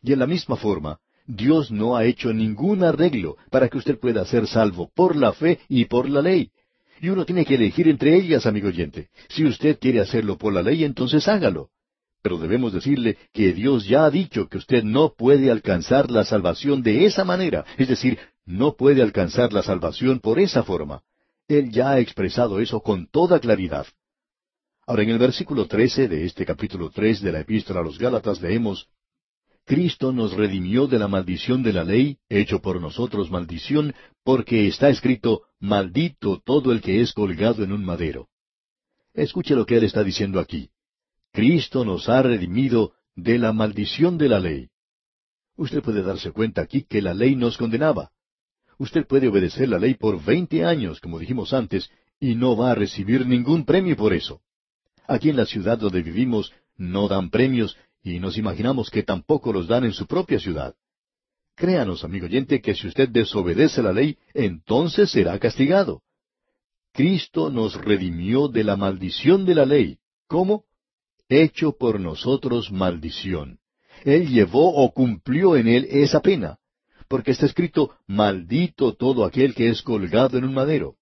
Y en la misma forma, Dios no ha hecho ningún arreglo para que usted pueda ser salvo por la fe y por la ley. Y uno tiene que elegir entre ellas, amigo oyente. Si usted quiere hacerlo por la ley, entonces hágalo. Pero debemos decirle que Dios ya ha dicho que usted no puede alcanzar la salvación de esa manera, es decir, no puede alcanzar la salvación por esa forma. Él ya ha expresado eso con toda claridad. Ahora, en el versículo trece de este capítulo tres de la Epístola a los Gálatas leemos Cristo nos redimió de la maldición de la ley, hecho por nosotros maldición, porque está escrito, maldito todo el que es colgado en un madero. Escuche lo que él está diciendo aquí. Cristo nos ha redimido de la maldición de la ley. Usted puede darse cuenta aquí que la ley nos condenaba. Usted puede obedecer la ley por veinte años, como dijimos antes, y no va a recibir ningún premio por eso. Aquí en la ciudad donde vivimos no dan premios y nos imaginamos que tampoco los dan en su propia ciudad. Créanos, amigo oyente, que si usted desobedece la ley, entonces será castigado. Cristo nos redimió de la maldición de la ley. ¿Cómo? Hecho por nosotros maldición. Él llevó o cumplió en él esa pena, porque está escrito, maldito todo aquel que es colgado en un madero.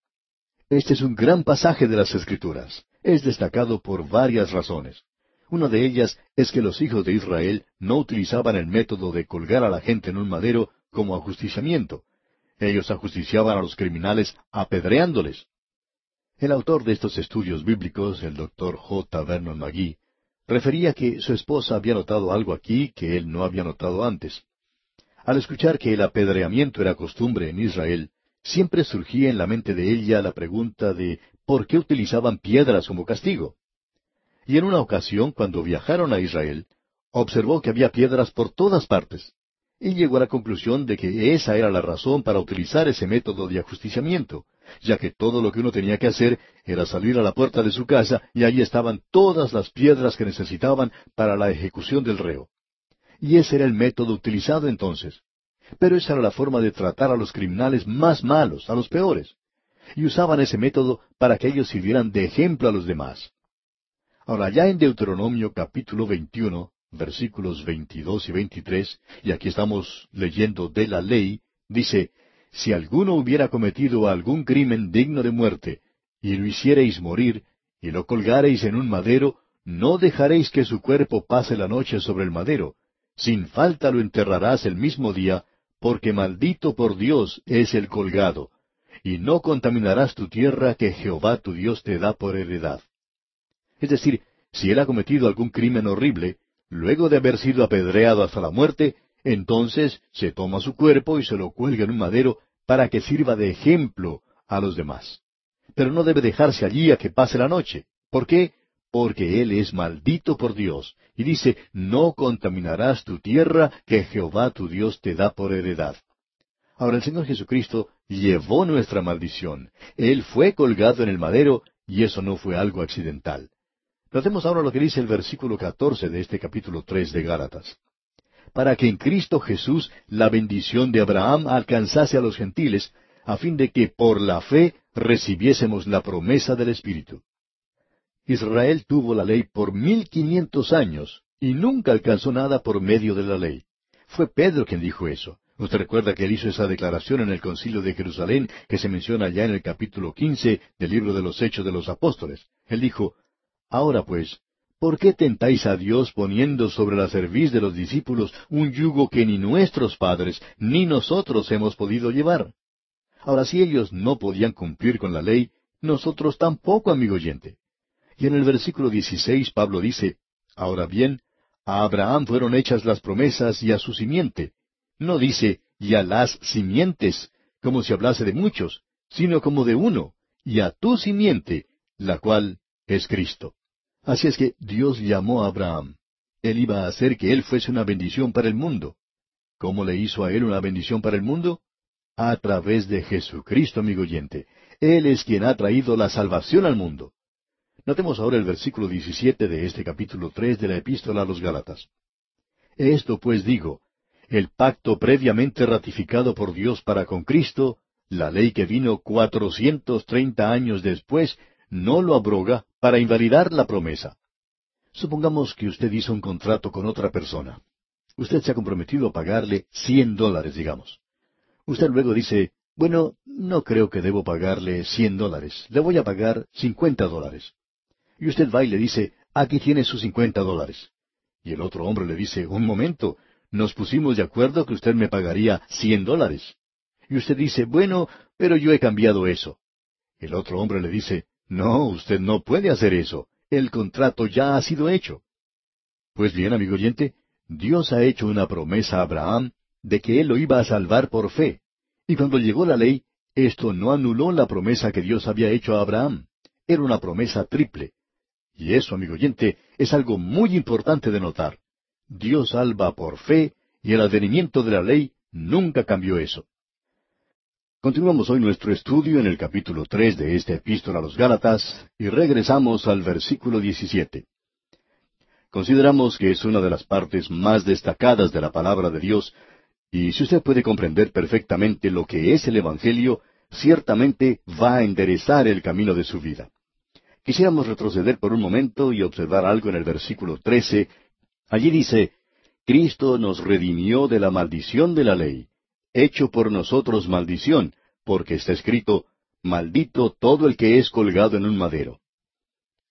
Este es un gran pasaje de las Escrituras. Es destacado por varias razones. Una de ellas es que los hijos de Israel no utilizaban el método de colgar a la gente en un madero como ajusticiamiento. Ellos ajusticiaban a los criminales apedreándoles. El autor de estos estudios bíblicos, el doctor J. Vernon McGee, refería que su esposa había notado algo aquí que él no había notado antes. Al escuchar que el apedreamiento era costumbre en Israel, siempre surgía en la mente de ella la pregunta de por qué utilizaban piedras como castigo y en una ocasión, cuando viajaron a Israel, observó que había piedras por todas partes, y llegó a la conclusión de que esa era la razón para utilizar ese método de ajusticiamiento, ya que todo lo que uno tenía que hacer era salir a la puerta de su casa y allí estaban todas las piedras que necesitaban para la ejecución del reo. Y ese era el método utilizado entonces. Pero esa era la forma de tratar a los criminales más malos, a los peores. Y usaban ese método para que ellos sirvieran de ejemplo a los demás. Ahora, ya en Deuteronomio capítulo 21, versículos 22 y 23, y aquí estamos leyendo de la ley, dice, Si alguno hubiera cometido algún crimen digno de muerte, y lo hiciereis morir, y lo colgareis en un madero, no dejaréis que su cuerpo pase la noche sobre el madero, sin falta lo enterrarás el mismo día, porque maldito por Dios es el colgado, y no contaminarás tu tierra que Jehová tu Dios te da por heredad. Es decir, si él ha cometido algún crimen horrible, luego de haber sido apedreado hasta la muerte, entonces se toma su cuerpo y se lo cuelga en un madero para que sirva de ejemplo a los demás. Pero no debe dejarse allí a que pase la noche. ¿Por qué? Porque él es maldito por Dios. Y dice, no contaminarás tu tierra que Jehová tu Dios te da por heredad. Ahora el Señor Jesucristo llevó nuestra maldición. Él fue colgado en el madero y eso no fue algo accidental. Notemos ahora lo que dice el versículo catorce de este capítulo tres de Gálatas. Para que en Cristo Jesús la bendición de Abraham alcanzase a los gentiles, a fin de que por la fe recibiésemos la promesa del Espíritu. Israel tuvo la ley por mil quinientos años y nunca alcanzó nada por medio de la ley. Fue Pedro quien dijo eso. Usted recuerda que él hizo esa declaración en el concilio de Jerusalén que se menciona ya en el capítulo quince del libro de los Hechos de los Apóstoles. Él dijo, Ahora pues, ¿por qué tentáis a Dios poniendo sobre la cerviz de los discípulos un yugo que ni nuestros padres ni nosotros hemos podido llevar? Ahora, si ellos no podían cumplir con la ley, nosotros tampoco, amigo oyente. Y en el versículo 16 Pablo dice, Ahora bien, a Abraham fueron hechas las promesas y a su simiente. No dice, y a las simientes, como si hablase de muchos, sino como de uno, y a tu simiente, la cual es Cristo. Así es que Dios llamó a Abraham. Él iba a hacer que él fuese una bendición para el mundo. ¿Cómo le hizo a él una bendición para el mundo? A través de Jesucristo, amigo oyente. Él es quien ha traído la salvación al mundo. Notemos ahora el versículo 17 de este capítulo 3 de la epístola a los Gálatas. Esto pues digo, el pacto previamente ratificado por Dios para con Cristo, la ley que vino cuatrocientos treinta años después, no lo abroga para invalidar la promesa. Supongamos que usted hizo un contrato con otra persona. Usted se ha comprometido a pagarle cien dólares, digamos. Usted luego dice, bueno, no creo que debo pagarle cien dólares, le voy a pagar cincuenta dólares. Y usted va y le dice, aquí tiene sus cincuenta dólares. Y el otro hombre le dice, un momento, nos pusimos de acuerdo que usted me pagaría cien dólares. Y usted dice, bueno, pero yo he cambiado eso. El otro hombre le dice, no, usted no puede hacer eso. El contrato ya ha sido hecho. Pues bien, amigo oyente, Dios ha hecho una promesa a Abraham de que él lo iba a salvar por fe. Y cuando llegó la ley, esto no anuló la promesa que Dios había hecho a Abraham. Era una promesa triple. Y eso, amigo oyente, es algo muy importante de notar. Dios salva por fe y el advenimiento de la ley nunca cambió eso. Continuamos hoy nuestro estudio en el capítulo tres de esta epístola a los Gálatas y regresamos al versículo 17. Consideramos que es una de las partes más destacadas de la palabra de Dios, y si usted puede comprender perfectamente lo que es el Evangelio, ciertamente va a enderezar el camino de su vida. Quisiéramos retroceder por un momento y observar algo en el versículo 13. Allí dice, Cristo nos redimió de la maldición de la ley, hecho por nosotros maldición, porque está escrito, maldito todo el que es colgado en un madero.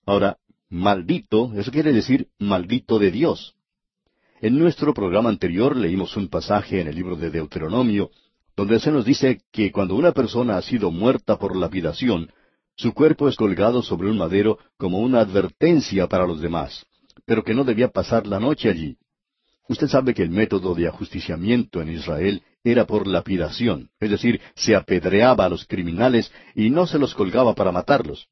Ahora, maldito, eso quiere decir maldito de Dios. En nuestro programa anterior leímos un pasaje en el libro de Deuteronomio, donde se nos dice que cuando una persona ha sido muerta por lapidación, su cuerpo es colgado sobre un madero como una advertencia para los demás, pero que no debía pasar la noche allí. Usted sabe que el método de ajusticiamiento en Israel era por lapidación, es decir, se apedreaba a los criminales y no se los colgaba para matarlos.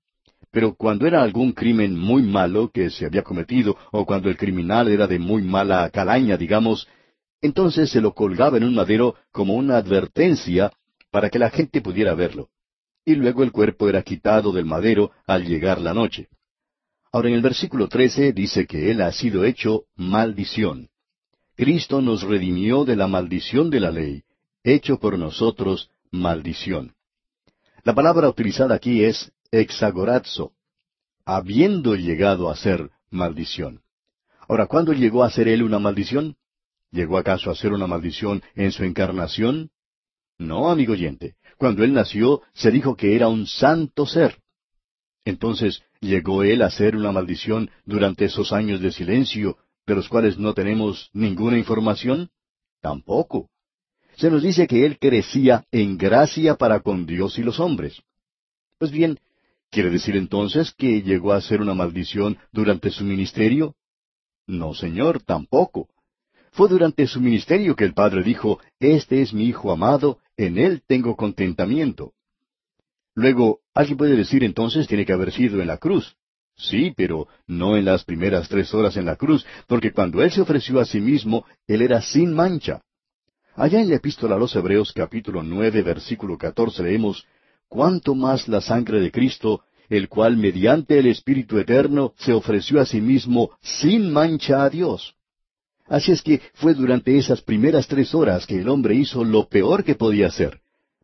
Pero cuando era algún crimen muy malo que se había cometido, o cuando el criminal era de muy mala calaña, digamos, entonces se lo colgaba en un madero como una advertencia para que la gente pudiera verlo y luego el cuerpo era quitado del madero al llegar la noche. Ahora en el versículo 13 dice que Él ha sido hecho maldición. Cristo nos redimió de la maldición de la ley, hecho por nosotros maldición. La palabra utilizada aquí es exagorazo, habiendo llegado a ser maldición. Ahora, ¿cuándo llegó a ser Él una maldición? ¿Llegó acaso a ser una maldición en su encarnación? No, amigo oyente. Cuando él nació, se dijo que era un santo ser. Entonces, ¿llegó él a ser una maldición durante esos años de silencio, de los cuales no tenemos ninguna información? Tampoco. Se nos dice que él crecía en gracia para con Dios y los hombres. Pues bien, ¿quiere decir entonces que llegó a ser una maldición durante su ministerio? No, señor, tampoco. Fue durante su ministerio que el Padre dijo, Este es mi Hijo amado, en Él tengo contentamiento. Luego, alguien puede decir entonces tiene que haber sido en la cruz. Sí, pero no en las primeras tres horas en la cruz, porque cuando Él se ofreció a sí mismo, Él era sin mancha. Allá en la epístola a los Hebreos capítulo nueve versículo catorce leemos, cuánto más la sangre de Cristo, el cual mediante el Espíritu Eterno se ofreció a sí mismo sin mancha a Dios. Así es que fue durante esas primeras tres horas que el hombre hizo lo peor que podía hacer.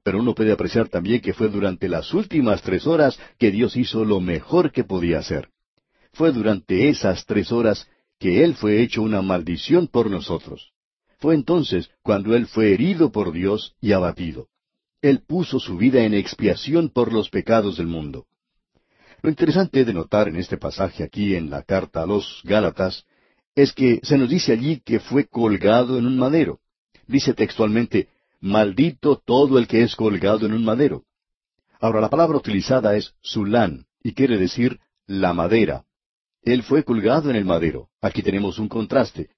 Pero uno puede apreciar también que fue durante las últimas tres horas que Dios hizo lo mejor que podía hacer. Fue durante esas tres horas que Él fue hecho una maldición por nosotros. Fue entonces cuando Él fue herido por Dios y abatido. Él puso su vida en expiación por los pecados del mundo. Lo interesante de notar en este pasaje aquí en la carta a los Gálatas es que se nos dice allí que fue colgado en un madero. Dice textualmente, maldito todo el que es colgado en un madero. Ahora la palabra utilizada es sulán y quiere decir la madera. Él fue colgado en el madero. Aquí tenemos un contraste.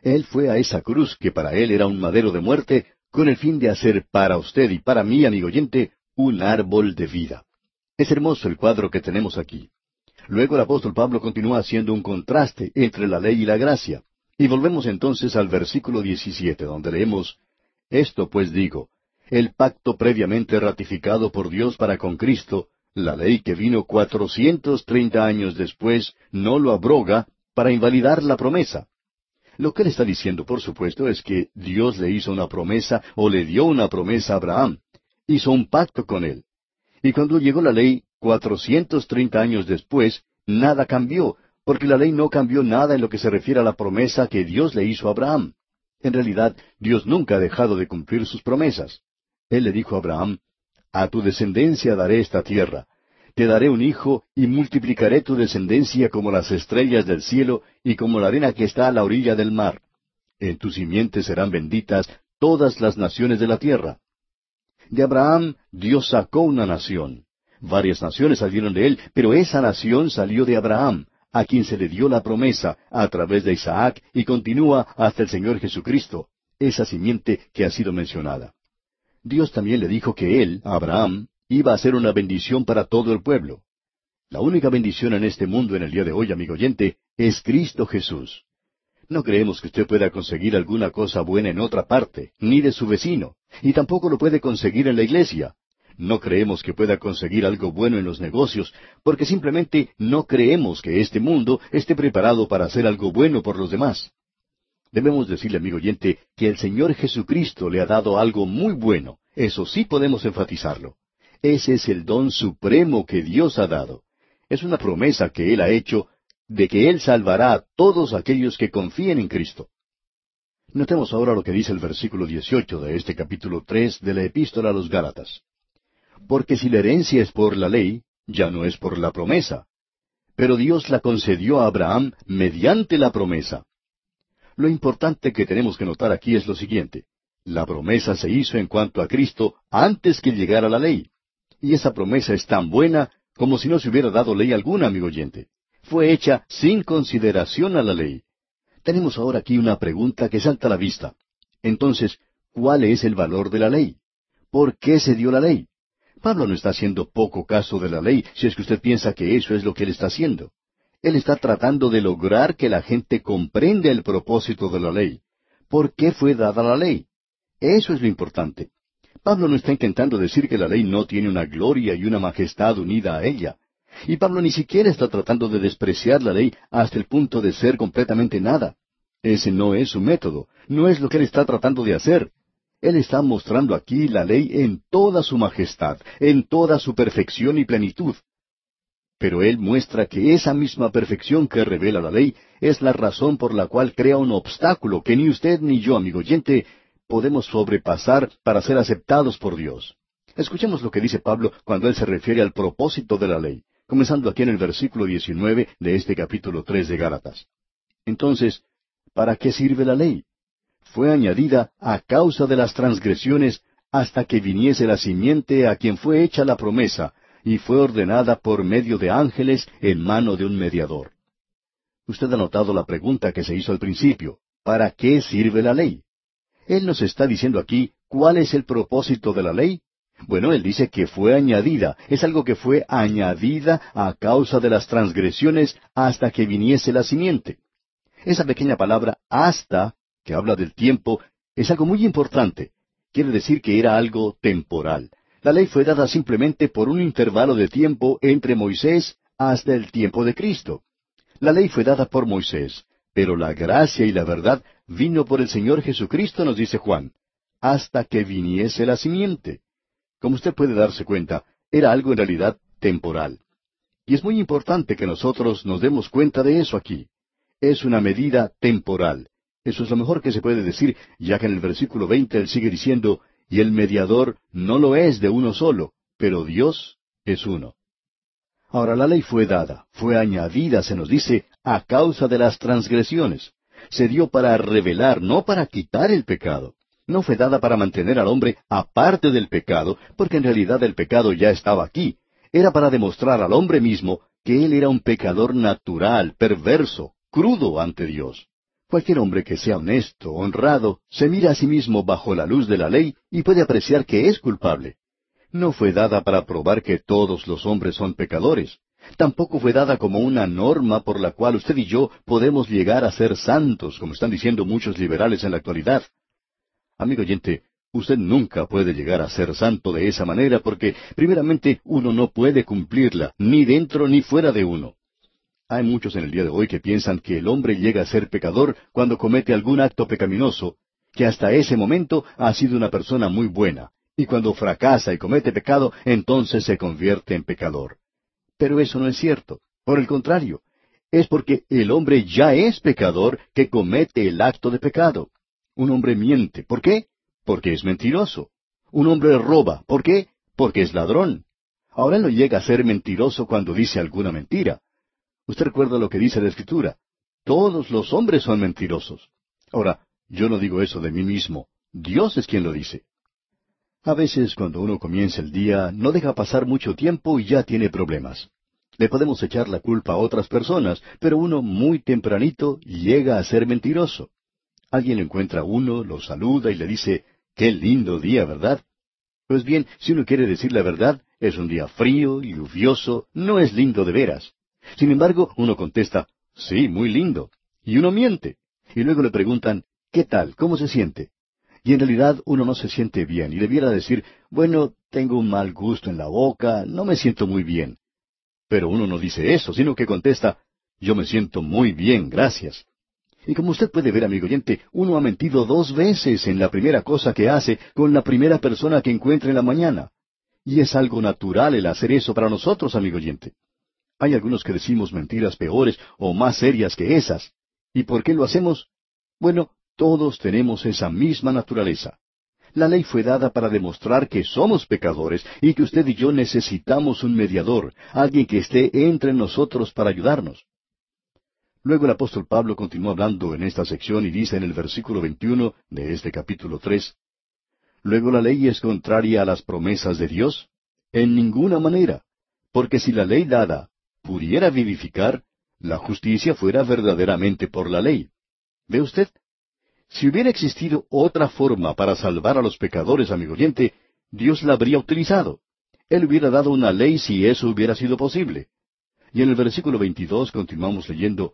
Él fue a esa cruz que para él era un madero de muerte con el fin de hacer para usted y para mí, amigo oyente, un árbol de vida. Es hermoso el cuadro que tenemos aquí. Luego el apóstol Pablo continúa haciendo un contraste entre la ley y la gracia. Y volvemos entonces al versículo 17, donde leemos, Esto pues digo, el pacto previamente ratificado por Dios para con Cristo, la ley que vino cuatrocientos treinta años después, no lo abroga para invalidar la promesa. Lo que él está diciendo, por supuesto, es que Dios le hizo una promesa o le dio una promesa a Abraham. Hizo un pacto con él. Y cuando llegó la ley, cuatrocientos treinta años después, nada cambió, porque la ley no cambió nada en lo que se refiere a la promesa que Dios le hizo a Abraham. En realidad, Dios nunca ha dejado de cumplir sus promesas. Él le dijo a Abraham, A tu descendencia daré esta tierra. Te daré un hijo y multiplicaré tu descendencia como las estrellas del cielo y como la arena que está a la orilla del mar. En tu simiente serán benditas todas las naciones de la tierra. De Abraham Dios sacó una nación. Varias naciones salieron de él, pero esa nación salió de Abraham, a quien se le dio la promesa a través de Isaac y continúa hasta el Señor Jesucristo, esa simiente que ha sido mencionada. Dios también le dijo que él, Abraham, iba a ser una bendición para todo el pueblo. La única bendición en este mundo en el día de hoy, amigo oyente, es Cristo Jesús. No creemos que usted pueda conseguir alguna cosa buena en otra parte, ni de su vecino, y tampoco lo puede conseguir en la iglesia. No creemos que pueda conseguir algo bueno en los negocios, porque simplemente no creemos que este mundo esté preparado para hacer algo bueno por los demás. Debemos decirle, amigo oyente, que el Señor Jesucristo le ha dado algo muy bueno. Eso sí podemos enfatizarlo. Ese es el don supremo que Dios ha dado. Es una promesa que Él ha hecho de que Él salvará a todos aquellos que confíen en Cristo. Notemos ahora lo que dice el versículo 18 de este capítulo 3 de la epístola a los Gálatas. Porque si la herencia es por la ley, ya no es por la promesa. Pero Dios la concedió a Abraham mediante la promesa. Lo importante que tenemos que notar aquí es lo siguiente. La promesa se hizo en cuanto a Cristo antes que llegara la ley. Y esa promesa es tan buena como si no se hubiera dado ley alguna, amigo oyente. Fue hecha sin consideración a la ley. Tenemos ahora aquí una pregunta que salta a la vista. Entonces, ¿cuál es el valor de la ley? ¿Por qué se dio la ley? Pablo no está haciendo poco caso de la ley, si es que usted piensa que eso es lo que él está haciendo. Él está tratando de lograr que la gente comprenda el propósito de la ley. ¿Por qué fue dada la ley? Eso es lo importante. Pablo no está intentando decir que la ley no tiene una gloria y una majestad unida a ella. Y Pablo ni siquiera está tratando de despreciar la ley hasta el punto de ser completamente nada. Ese no es su método, no es lo que él está tratando de hacer. Él está mostrando aquí la ley en toda su majestad, en toda su perfección y plenitud. Pero Él muestra que esa misma perfección que revela la ley es la razón por la cual crea un obstáculo que ni usted ni yo, amigo oyente, podemos sobrepasar para ser aceptados por Dios. Escuchemos lo que dice Pablo cuando él se refiere al propósito de la ley, comenzando aquí en el versículo 19 de este capítulo 3 de Gálatas. Entonces, ¿para qué sirve la ley? Fue añadida a causa de las transgresiones hasta que viniese la simiente a quien fue hecha la promesa, y fue ordenada por medio de ángeles en mano de un mediador. Usted ha notado la pregunta que se hizo al principio. ¿Para qué sirve la ley? Él nos está diciendo aquí cuál es el propósito de la ley. Bueno, él dice que fue añadida, es algo que fue añadida a causa de las transgresiones hasta que viniese la simiente. Esa pequeña palabra hasta que habla del tiempo, es algo muy importante. Quiere decir que era algo temporal. La ley fue dada simplemente por un intervalo de tiempo entre Moisés hasta el tiempo de Cristo. La ley fue dada por Moisés, pero la gracia y la verdad vino por el Señor Jesucristo, nos dice Juan, hasta que viniese la simiente. Como usted puede darse cuenta, era algo en realidad temporal. Y es muy importante que nosotros nos demos cuenta de eso aquí. Es una medida temporal. Eso es lo mejor que se puede decir, ya que en el versículo veinte él sigue diciendo, y el mediador no lo es de uno solo, pero Dios es uno. Ahora la ley fue dada, fue añadida, se nos dice, a causa de las transgresiones. Se dio para revelar, no para quitar el pecado. No fue dada para mantener al hombre aparte del pecado, porque en realidad el pecado ya estaba aquí. Era para demostrar al hombre mismo que él era un pecador natural, perverso, crudo ante Dios. Cualquier hombre que sea honesto, honrado, se mira a sí mismo bajo la luz de la ley y puede apreciar que es culpable. No fue dada para probar que todos los hombres son pecadores. Tampoco fue dada como una norma por la cual usted y yo podemos llegar a ser santos, como están diciendo muchos liberales en la actualidad. Amigo oyente, usted nunca puede llegar a ser santo de esa manera porque, primeramente, uno no puede cumplirla, ni dentro ni fuera de uno. Hay muchos en el día de hoy que piensan que el hombre llega a ser pecador cuando comete algún acto pecaminoso, que hasta ese momento ha sido una persona muy buena, y cuando fracasa y comete pecado, entonces se convierte en pecador. Pero eso no es cierto. Por el contrario, es porque el hombre ya es pecador que comete el acto de pecado. Un hombre miente. ¿Por qué? Porque es mentiroso. Un hombre roba. ¿Por qué? Porque es ladrón. Ahora no llega a ser mentiroso cuando dice alguna mentira. Usted recuerda lo que dice la Escritura. Todos los hombres son mentirosos. Ahora, yo no digo eso de mí mismo. Dios es quien lo dice. A veces cuando uno comienza el día no deja pasar mucho tiempo y ya tiene problemas. Le podemos echar la culpa a otras personas, pero uno muy tempranito llega a ser mentiroso. Alguien encuentra a uno, lo saluda y le dice, qué lindo día, ¿verdad? Pues bien, si uno quiere decir la verdad, es un día frío, y lluvioso, no es lindo de veras. Sin embargo, uno contesta, sí, muy lindo. Y uno miente. Y luego le preguntan, ¿qué tal? ¿Cómo se siente? Y en realidad uno no se siente bien y debiera decir, bueno, tengo un mal gusto en la boca, no me siento muy bien. Pero uno no dice eso, sino que contesta, yo me siento muy bien, gracias. Y como usted puede ver, amigo oyente, uno ha mentido dos veces en la primera cosa que hace con la primera persona que encuentra en la mañana. Y es algo natural el hacer eso para nosotros, amigo oyente. Hay algunos que decimos mentiras peores o más serias que esas. ¿Y por qué lo hacemos? Bueno, todos tenemos esa misma naturaleza. La ley fue dada para demostrar que somos pecadores y que usted y yo necesitamos un mediador, alguien que esté entre nosotros para ayudarnos. Luego el apóstol Pablo continuó hablando en esta sección y dice en el versículo 21 de este capítulo 3, Luego la ley es contraria a las promesas de Dios? En ninguna manera, porque si la ley dada pudiera vivificar, la justicia fuera verdaderamente por la ley. ¿Ve usted? Si hubiera existido otra forma para salvar a los pecadores, amigo oyente, Dios la habría utilizado. Él hubiera dado una ley si eso hubiera sido posible. Y en el versículo 22 continuamos leyendo,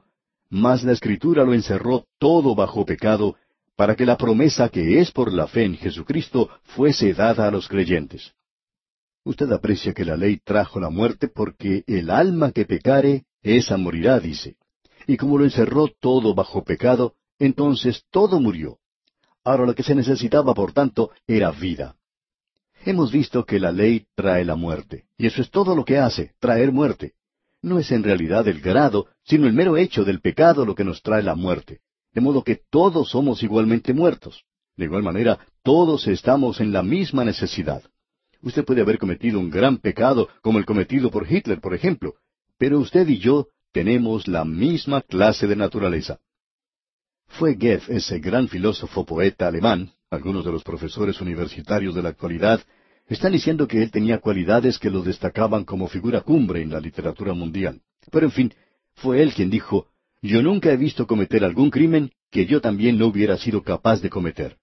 Mas la Escritura lo encerró todo bajo pecado, para que la promesa que es por la fe en Jesucristo fuese dada a los creyentes. Usted aprecia que la ley trajo la muerte porque el alma que pecare, esa morirá, dice. Y como lo encerró todo bajo pecado, entonces todo murió. Ahora lo que se necesitaba, por tanto, era vida. Hemos visto que la ley trae la muerte, y eso es todo lo que hace, traer muerte. No es en realidad el grado, sino el mero hecho del pecado lo que nos trae la muerte. De modo que todos somos igualmente muertos. De igual manera, todos estamos en la misma necesidad. Usted puede haber cometido un gran pecado como el cometido por Hitler, por ejemplo, pero usted y yo tenemos la misma clase de naturaleza. Fue Goethe ese gran filósofo poeta alemán, algunos de los profesores universitarios de la actualidad están diciendo que él tenía cualidades que lo destacaban como figura cumbre en la literatura mundial. Pero en fin, fue él quien dijo, yo nunca he visto cometer algún crimen que yo también no hubiera sido capaz de cometer.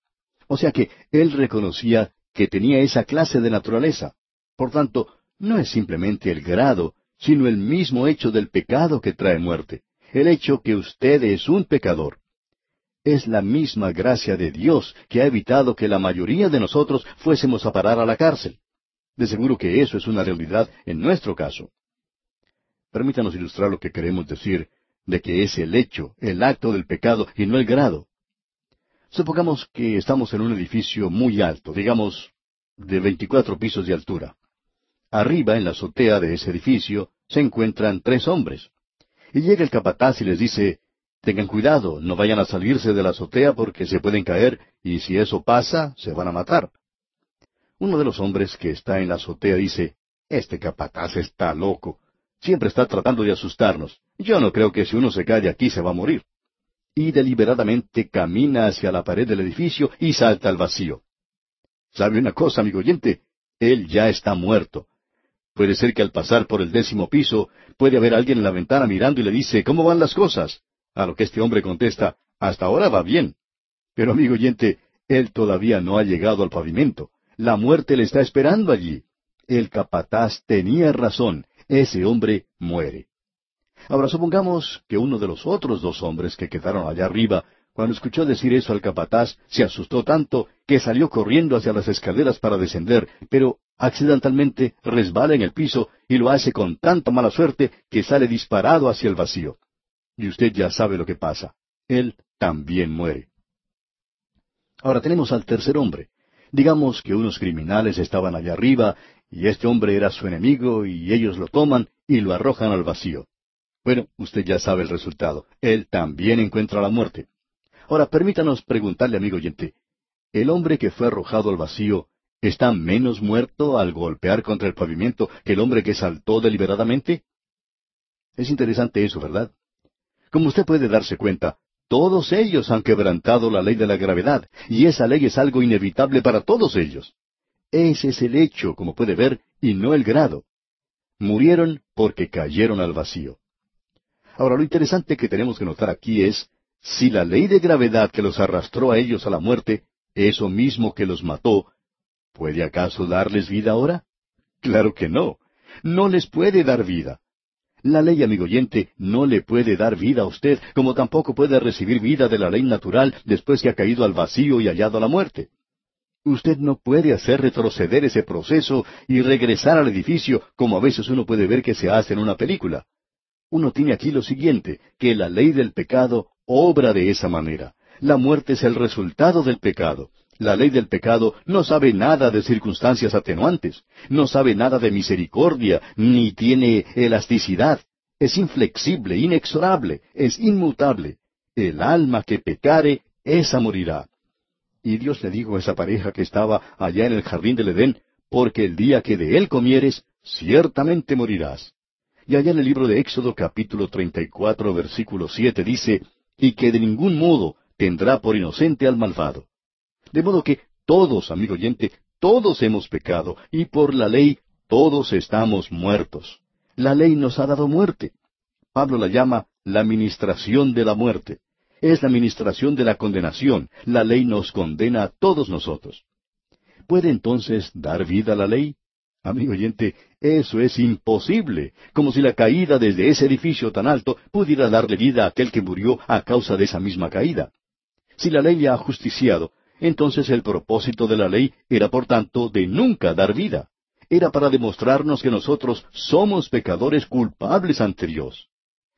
O sea que él reconocía que tenía esa clase de naturaleza. Por tanto, no es simplemente el grado, sino el mismo hecho del pecado que trae muerte, el hecho que usted es un pecador. Es la misma gracia de Dios que ha evitado que la mayoría de nosotros fuésemos a parar a la cárcel. De seguro que eso es una realidad en nuestro caso. Permítanos ilustrar lo que queremos decir de que es el hecho, el acto del pecado y no el grado. Supongamos que estamos en un edificio muy alto, digamos de veinticuatro pisos de altura. Arriba, en la azotea de ese edificio, se encuentran tres hombres. Y llega el capataz y les dice, Tengan cuidado, no vayan a salirse de la azotea porque se pueden caer y si eso pasa, se van a matar. Uno de los hombres que está en la azotea dice, Este capataz está loco. Siempre está tratando de asustarnos. Yo no creo que si uno se cae aquí se va a morir. Y deliberadamente camina hacia la pared del edificio y salta al vacío. ¿Sabe una cosa, amigo oyente? Él ya está muerto. Puede ser que al pasar por el décimo piso puede haber alguien en la ventana mirando y le dice, ¿cómo van las cosas? A lo que este hombre contesta, hasta ahora va bien. Pero amigo oyente, él todavía no ha llegado al pavimento. La muerte le está esperando allí. El capataz tenía razón. Ese hombre muere. Ahora supongamos que uno de los otros dos hombres que quedaron allá arriba, cuando escuchó decir eso al capataz, se asustó tanto que salió corriendo hacia las escaleras para descender, pero accidentalmente resbala en el piso y lo hace con tanta mala suerte que sale disparado hacia el vacío. Y usted ya sabe lo que pasa. Él también muere. Ahora tenemos al tercer hombre. Digamos que unos criminales estaban allá arriba y este hombre era su enemigo y ellos lo toman y lo arrojan al vacío. Bueno, usted ya sabe el resultado. Él también encuentra la muerte. Ahora permítanos preguntarle, amigo oyente, ¿el hombre que fue arrojado al vacío está menos muerto al golpear contra el pavimento que el hombre que saltó deliberadamente? Es interesante eso, ¿verdad? Como usted puede darse cuenta, todos ellos han quebrantado la ley de la gravedad, y esa ley es algo inevitable para todos ellos. Ese es el hecho, como puede ver, y no el grado. Murieron porque cayeron al vacío. Ahora, lo interesante que tenemos que notar aquí es, si la ley de gravedad que los arrastró a ellos a la muerte, eso mismo que los mató, ¿puede acaso darles vida ahora? Claro que no. No les puede dar vida. La ley, amigo oyente, no le puede dar vida a usted, como tampoco puede recibir vida de la ley natural después que ha caído al vacío y hallado la muerte. Usted no puede hacer retroceder ese proceso y regresar al edificio como a veces uno puede ver que se hace en una película. Uno tiene aquí lo siguiente, que la ley del pecado obra de esa manera. La muerte es el resultado del pecado. La ley del pecado no sabe nada de circunstancias atenuantes, no sabe nada de misericordia, ni tiene elasticidad. Es inflexible, inexorable, es inmutable. El alma que pecare, esa morirá. Y Dios le dijo a esa pareja que estaba allá en el jardín del Edén, porque el día que de él comieres, ciertamente morirás. Y allá en el libro de Éxodo capítulo treinta y cuatro versículo siete dice, y que de ningún modo tendrá por inocente al malvado. De modo que todos, amigo oyente, todos hemos pecado, y por la ley todos estamos muertos. La ley nos ha dado muerte. Pablo la llama la ministración de la muerte. Es la ministración de la condenación. La ley nos condena a todos nosotros. ¿Puede entonces dar vida a la ley? Amigo oyente, eso es imposible, como si la caída desde ese edificio tan alto pudiera darle vida a aquel que murió a causa de esa misma caída. Si la ley le ha justiciado, entonces el propósito de la ley era por tanto de nunca dar vida. Era para demostrarnos que nosotros somos pecadores culpables ante Dios.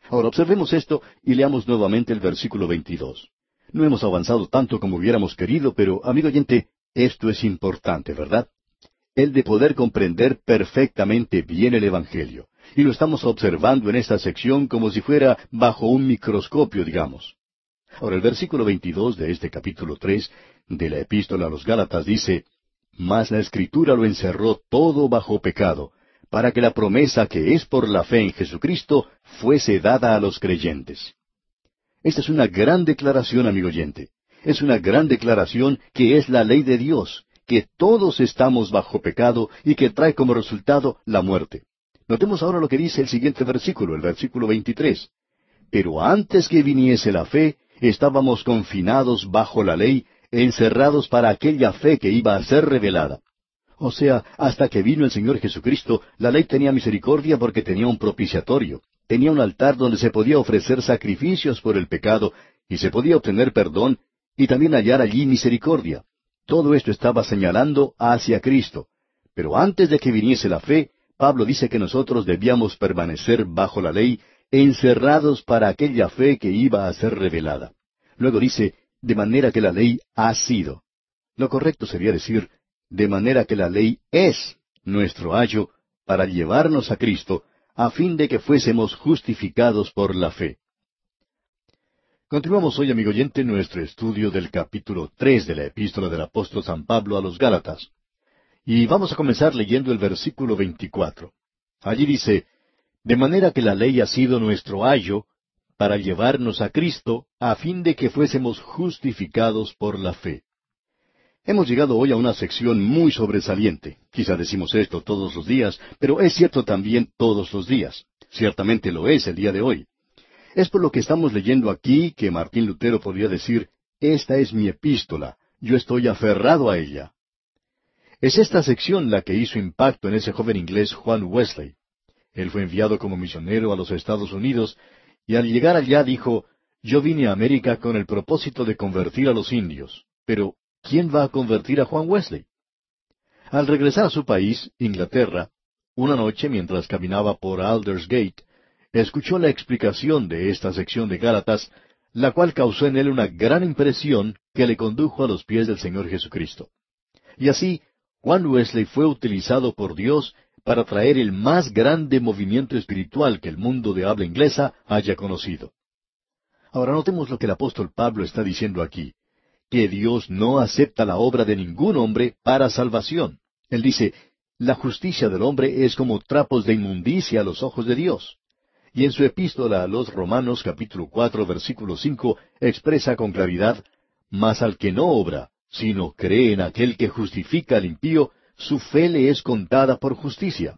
Ahora observemos esto y leamos nuevamente el versículo 22. No hemos avanzado tanto como hubiéramos querido, pero, amigo oyente, esto es importante, ¿verdad? El de poder comprender perfectamente bien el Evangelio. Y lo estamos observando en esta sección como si fuera bajo un microscopio, digamos. Ahora el versículo 22 de este capítulo 3 de la epístola a los Gálatas dice, Mas la Escritura lo encerró todo bajo pecado, para que la promesa que es por la fe en Jesucristo fuese dada a los creyentes. Esta es una gran declaración, amigo oyente. Es una gran declaración que es la ley de Dios, que todos estamos bajo pecado y que trae como resultado la muerte. Notemos ahora lo que dice el siguiente versículo, el versículo 23. Pero antes que viniese la fe, estábamos confinados bajo la ley, encerrados para aquella fe que iba a ser revelada. O sea, hasta que vino el Señor Jesucristo, la ley tenía misericordia porque tenía un propiciatorio, tenía un altar donde se podía ofrecer sacrificios por el pecado, y se podía obtener perdón, y también hallar allí misericordia. Todo esto estaba señalando hacia Cristo. Pero antes de que viniese la fe, Pablo dice que nosotros debíamos permanecer bajo la ley, encerrados para aquella fe que iba a ser revelada. Luego dice, de manera que la ley ha sido. Lo correcto sería decir, de manera que la ley es nuestro ayo para llevarnos a Cristo, a fin de que fuésemos justificados por la fe. Continuamos hoy, amigo oyente, nuestro estudio del capítulo tres de la epístola del apóstol San Pablo a los Gálatas. Y vamos a comenzar leyendo el versículo veinticuatro. Allí dice, De manera que la ley ha sido nuestro ayo para llevarnos a Cristo, a fin de que fuésemos justificados por la fe. Hemos llegado hoy a una sección muy sobresaliente. Quizá decimos esto todos los días, pero es cierto también todos los días. Ciertamente lo es el día de hoy. Es por lo que estamos leyendo aquí que Martín Lutero podría decir, esta es mi epístola, yo estoy aferrado a ella. Es esta sección la que hizo impacto en ese joven inglés Juan Wesley. Él fue enviado como misionero a los Estados Unidos y al llegar allá dijo, yo vine a América con el propósito de convertir a los indios, pero ¿quién va a convertir a Juan Wesley? Al regresar a su país, Inglaterra, una noche mientras caminaba por Aldersgate, escuchó la explicación de esta sección de Gálatas, la cual causó en él una gran impresión que le condujo a los pies del Señor Jesucristo. Y así, Juan Wesley fue utilizado por Dios para traer el más grande movimiento espiritual que el mundo de habla inglesa haya conocido. Ahora notemos lo que el apóstol Pablo está diciendo aquí, que Dios no acepta la obra de ningún hombre para salvación. Él dice, la justicia del hombre es como trapos de inmundicia a los ojos de Dios. Y en su epístola a los Romanos capítulo cuatro versículo cinco expresa con claridad, Mas al que no obra, sino cree en aquel que justifica al impío, su fe le es contada por justicia.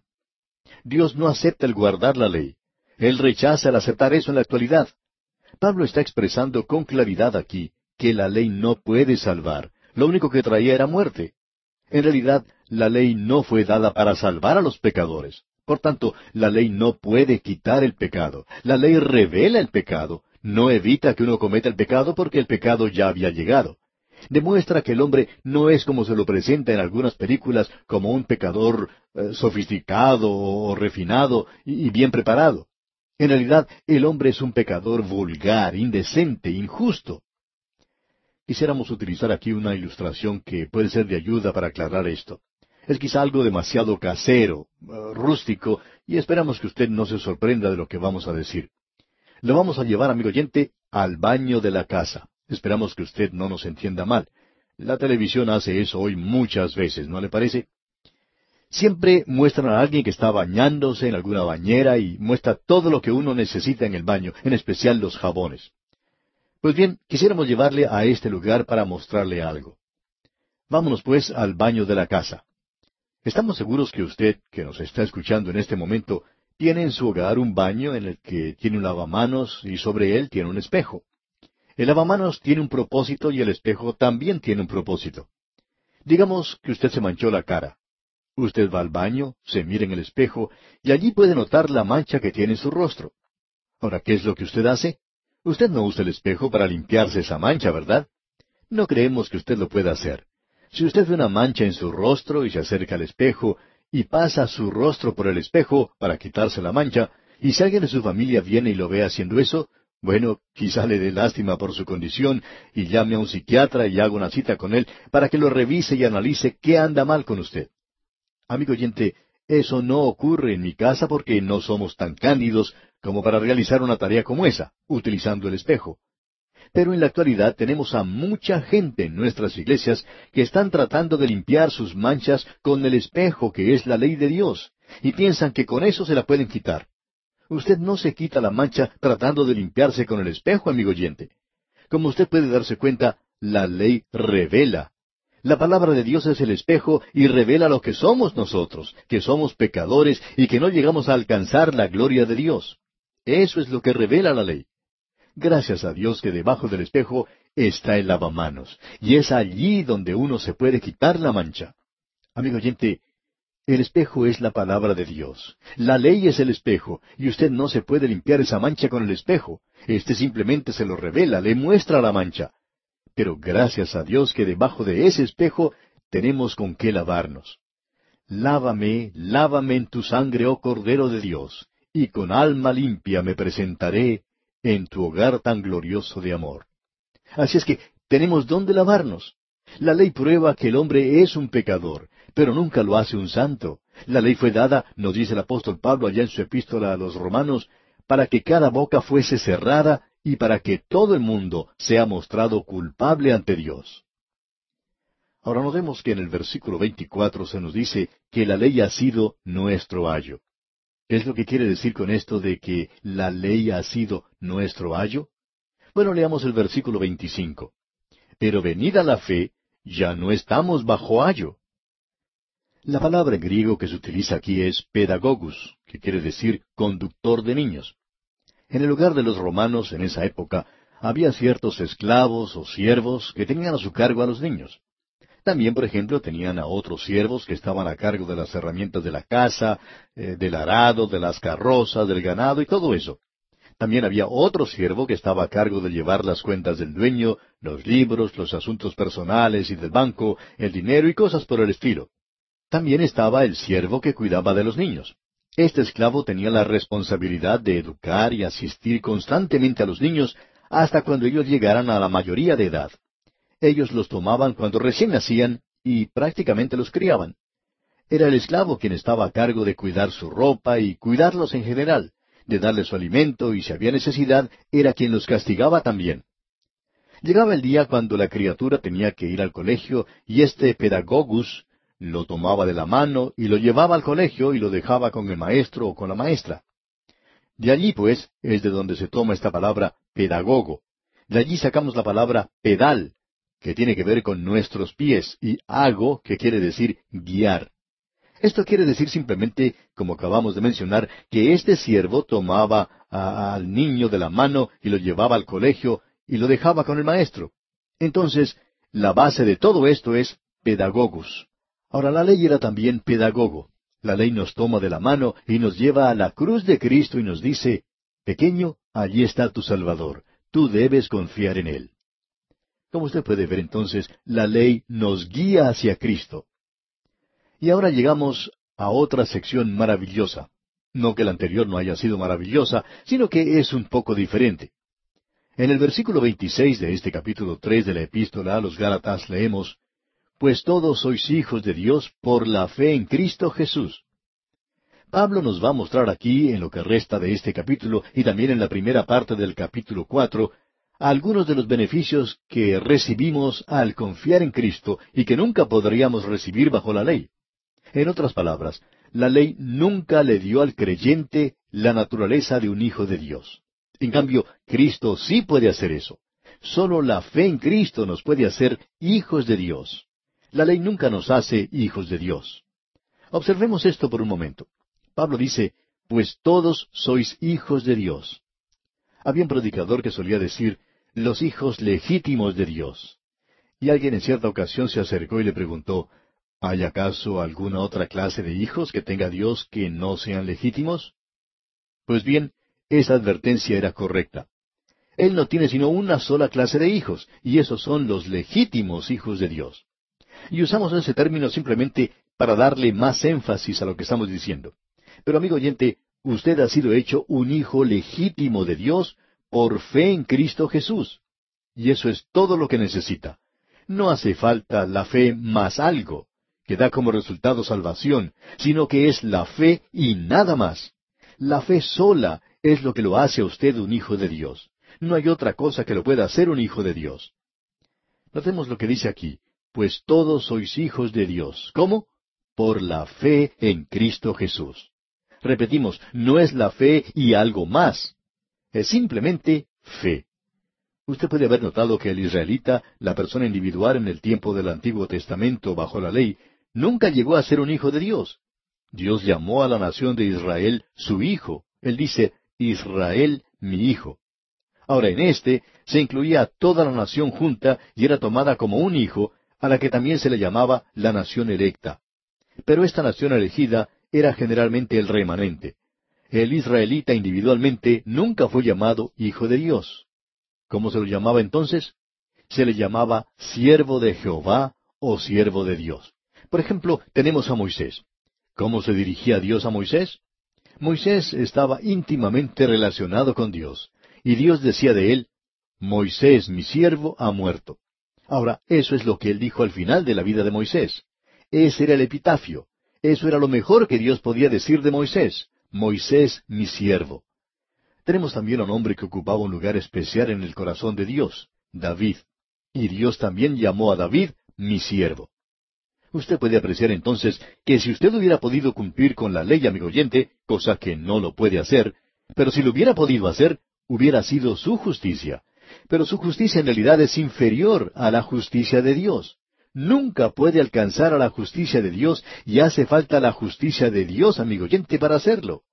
Dios no acepta el guardar la ley. Él rechaza el aceptar eso en la actualidad. Pablo está expresando con claridad aquí que la ley no puede salvar. Lo único que traía era muerte. En realidad, la ley no fue dada para salvar a los pecadores. Por tanto, la ley no puede quitar el pecado. La ley revela el pecado. No evita que uno cometa el pecado porque el pecado ya había llegado demuestra que el hombre no es como se lo presenta en algunas películas, como un pecador eh, sofisticado o refinado y bien preparado. En realidad, el hombre es un pecador vulgar, indecente, injusto. Quisiéramos utilizar aquí una ilustración que puede ser de ayuda para aclarar esto. Es quizá algo demasiado casero, eh, rústico, y esperamos que usted no se sorprenda de lo que vamos a decir. Lo vamos a llevar, amigo oyente, al baño de la casa. Esperamos que usted no nos entienda mal. La televisión hace eso hoy muchas veces, ¿no le parece? Siempre muestran a alguien que está bañándose en alguna bañera y muestra todo lo que uno necesita en el baño, en especial los jabones. Pues bien, quisiéramos llevarle a este lugar para mostrarle algo. Vámonos pues al baño de la casa. Estamos seguros que usted, que nos está escuchando en este momento, tiene en su hogar un baño en el que tiene un lavamanos y sobre él tiene un espejo. El lavamanos tiene un propósito y el espejo también tiene un propósito. Digamos que usted se manchó la cara. Usted va al baño, se mira en el espejo y allí puede notar la mancha que tiene en su rostro. Ahora, ¿qué es lo que usted hace? Usted no usa el espejo para limpiarse esa mancha, ¿verdad? No creemos que usted lo pueda hacer. Si usted ve una mancha en su rostro y se acerca al espejo y pasa su rostro por el espejo para quitarse la mancha, y si alguien de su familia viene y lo ve haciendo eso, bueno, quizá le dé lástima por su condición y llame a un psiquiatra y haga una cita con él para que lo revise y analice qué anda mal con usted. Amigo oyente, eso no ocurre en mi casa porque no somos tan cándidos como para realizar una tarea como esa, utilizando el espejo. Pero en la actualidad tenemos a mucha gente en nuestras iglesias que están tratando de limpiar sus manchas con el espejo que es la ley de Dios, y piensan que con eso se la pueden quitar. Usted no se quita la mancha tratando de limpiarse con el espejo, amigo oyente. Como usted puede darse cuenta, la ley revela. La palabra de Dios es el espejo y revela lo que somos nosotros, que somos pecadores y que no llegamos a alcanzar la gloria de Dios. Eso es lo que revela la ley. Gracias a Dios que debajo del espejo está el lavamanos, y es allí donde uno se puede quitar la mancha. Amigo oyente, el espejo es la palabra de Dios. La ley es el espejo, y usted no se puede limpiar esa mancha con el espejo. Este simplemente se lo revela, le muestra la mancha. Pero gracias a Dios que debajo de ese espejo tenemos con qué lavarnos. Lávame, lávame en tu sangre, oh Cordero de Dios, y con alma limpia me presentaré en tu hogar tan glorioso de amor. Así es que tenemos dónde lavarnos. La ley prueba que el hombre es un pecador, pero nunca lo hace un santo. La ley fue dada, nos dice el apóstol Pablo allá en su epístola a los romanos, para que cada boca fuese cerrada y para que todo el mundo sea mostrado culpable ante Dios. Ahora notemos que en el versículo 24 se nos dice que la ley ha sido nuestro ayo. ¿Qué es lo que quiere decir con esto de que la ley ha sido nuestro ayo? Bueno, leamos el versículo 25. Pero venida la fe, ya no estamos bajo ayo. La palabra en griego que se utiliza aquí es pedagogus, que quiere decir conductor de niños. En el lugar de los romanos en esa época había ciertos esclavos o siervos que tenían a su cargo a los niños. También, por ejemplo, tenían a otros siervos que estaban a cargo de las herramientas de la casa, eh, del arado, de las carrozas, del ganado y todo eso. También había otro siervo que estaba a cargo de llevar las cuentas del dueño, los libros, los asuntos personales y del banco, el dinero y cosas por el estilo. También estaba el siervo que cuidaba de los niños. Este esclavo tenía la responsabilidad de educar y asistir constantemente a los niños hasta cuando ellos llegaran a la mayoría de edad. Ellos los tomaban cuando recién nacían y prácticamente los criaban. Era el esclavo quien estaba a cargo de cuidar su ropa y cuidarlos en general, de darle su alimento y si había necesidad, era quien los castigaba también. Llegaba el día cuando la criatura tenía que ir al colegio y este pedagogus lo tomaba de la mano y lo llevaba al colegio y lo dejaba con el maestro o con la maestra. De allí, pues, es de donde se toma esta palabra pedagogo. De allí sacamos la palabra pedal, que tiene que ver con nuestros pies, y hago, que quiere decir guiar. Esto quiere decir simplemente, como acabamos de mencionar, que este siervo tomaba al niño de la mano y lo llevaba al colegio y lo dejaba con el maestro. Entonces, la base de todo esto es pedagogus. Ahora, la ley era también pedagogo. La ley nos toma de la mano y nos lleva a la cruz de Cristo y nos dice, Pequeño, allí está tu Salvador. Tú debes confiar en Él. Como usted puede ver entonces, la ley nos guía hacia Cristo. Y ahora llegamos a otra sección maravillosa. No que la anterior no haya sido maravillosa, sino que es un poco diferente. En el versículo 26 de este capítulo 3 de la epístola a los Gálatas leemos, pues todos sois hijos de Dios por la fe en Cristo Jesús. Pablo nos va a mostrar aquí, en lo que resta de este capítulo y también en la primera parte del capítulo cuatro, algunos de los beneficios que recibimos al confiar en Cristo y que nunca podríamos recibir bajo la ley. En otras palabras, la ley nunca le dio al creyente la naturaleza de un hijo de Dios. En cambio, Cristo sí puede hacer eso. Solo la fe en Cristo nos puede hacer hijos de Dios. La ley nunca nos hace hijos de Dios. Observemos esto por un momento. Pablo dice, pues todos sois hijos de Dios. Había un predicador que solía decir, los hijos legítimos de Dios. Y alguien en cierta ocasión se acercó y le preguntó, ¿hay acaso alguna otra clase de hijos que tenga Dios que no sean legítimos? Pues bien, esa advertencia era correcta. Él no tiene sino una sola clase de hijos, y esos son los legítimos hijos de Dios. Y usamos ese término simplemente para darle más énfasis a lo que estamos diciendo. Pero amigo oyente, usted ha sido hecho un hijo legítimo de Dios por fe en Cristo Jesús. Y eso es todo lo que necesita. No hace falta la fe más algo, que da como resultado salvación, sino que es la fe y nada más. La fe sola es lo que lo hace a usted un hijo de Dios. No hay otra cosa que lo pueda hacer un hijo de Dios. Notemos lo que dice aquí pues todos sois hijos de Dios. ¿Cómo? Por la fe en Cristo Jesús. Repetimos, no es la fe y algo más. Es simplemente fe. Usted puede haber notado que el israelita, la persona individual en el tiempo del Antiguo Testamento bajo la ley, nunca llegó a ser un hijo de Dios. Dios llamó a la nación de Israel su hijo. Él dice, Israel mi hijo. Ahora en este se incluía toda la nación junta y era tomada como un hijo a la que también se le llamaba la nación electa. Pero esta nación elegida era generalmente el remanente. El israelita individualmente nunca fue llamado hijo de Dios. ¿Cómo se lo llamaba entonces? Se le llamaba siervo de Jehová o siervo de Dios. Por ejemplo, tenemos a Moisés. ¿Cómo se dirigía Dios a Moisés? Moisés estaba íntimamente relacionado con Dios, y Dios decía de él, Moisés, mi siervo, ha muerto. Ahora, eso es lo que él dijo al final de la vida de Moisés. Ese era el epitafio. Eso era lo mejor que Dios podía decir de Moisés. Moisés, mi siervo. Tenemos también un hombre que ocupaba un lugar especial en el corazón de Dios, David. Y Dios también llamó a David mi siervo. Usted puede apreciar entonces que si usted hubiera podido cumplir con la ley, amigo oyente, cosa que no lo puede hacer, pero si lo hubiera podido hacer, hubiera sido su justicia, pero su justicia en realidad es inferior a la justicia de Dios. Nunca puede alcanzar a la justicia de Dios y hace falta la justicia de Dios, amigo oyente, para hacerlo.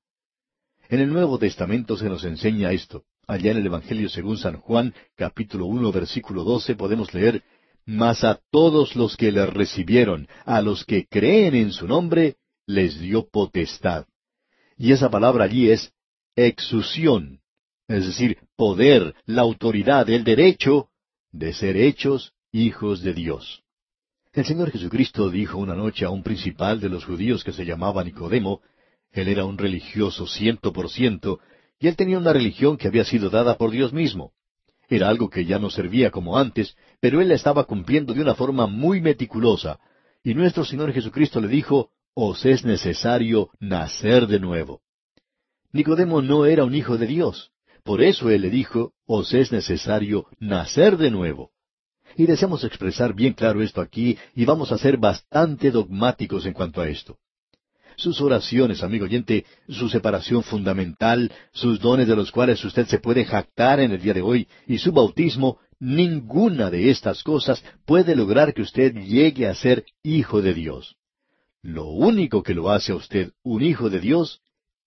En el Nuevo Testamento se nos enseña esto. Allá en el Evangelio según San Juan, capítulo uno, versículo doce, podemos leer, Mas a todos los que le recibieron, a los que creen en su nombre, les dio potestad. Y esa palabra allí es exusión, es decir, poder, la autoridad, el derecho de ser hechos hijos de Dios. El Señor Jesucristo dijo una noche a un principal de los judíos que se llamaba Nicodemo, él era un religioso ciento por ciento, y él tenía una religión que había sido dada por Dios mismo. Era algo que ya no servía como antes, pero él la estaba cumpliendo de una forma muy meticulosa, y nuestro Señor Jesucristo le dijo, os es necesario nacer de nuevo. Nicodemo no era un hijo de Dios. Por eso él le dijo, os es necesario nacer de nuevo. Y deseamos expresar bien claro esto aquí y vamos a ser bastante dogmáticos en cuanto a esto. Sus oraciones, amigo oyente, su separación fundamental, sus dones de los cuales usted se puede jactar en el día de hoy, y su bautismo, ninguna de estas cosas puede lograr que usted llegue a ser hijo de Dios. Lo único que lo hace a usted un hijo de Dios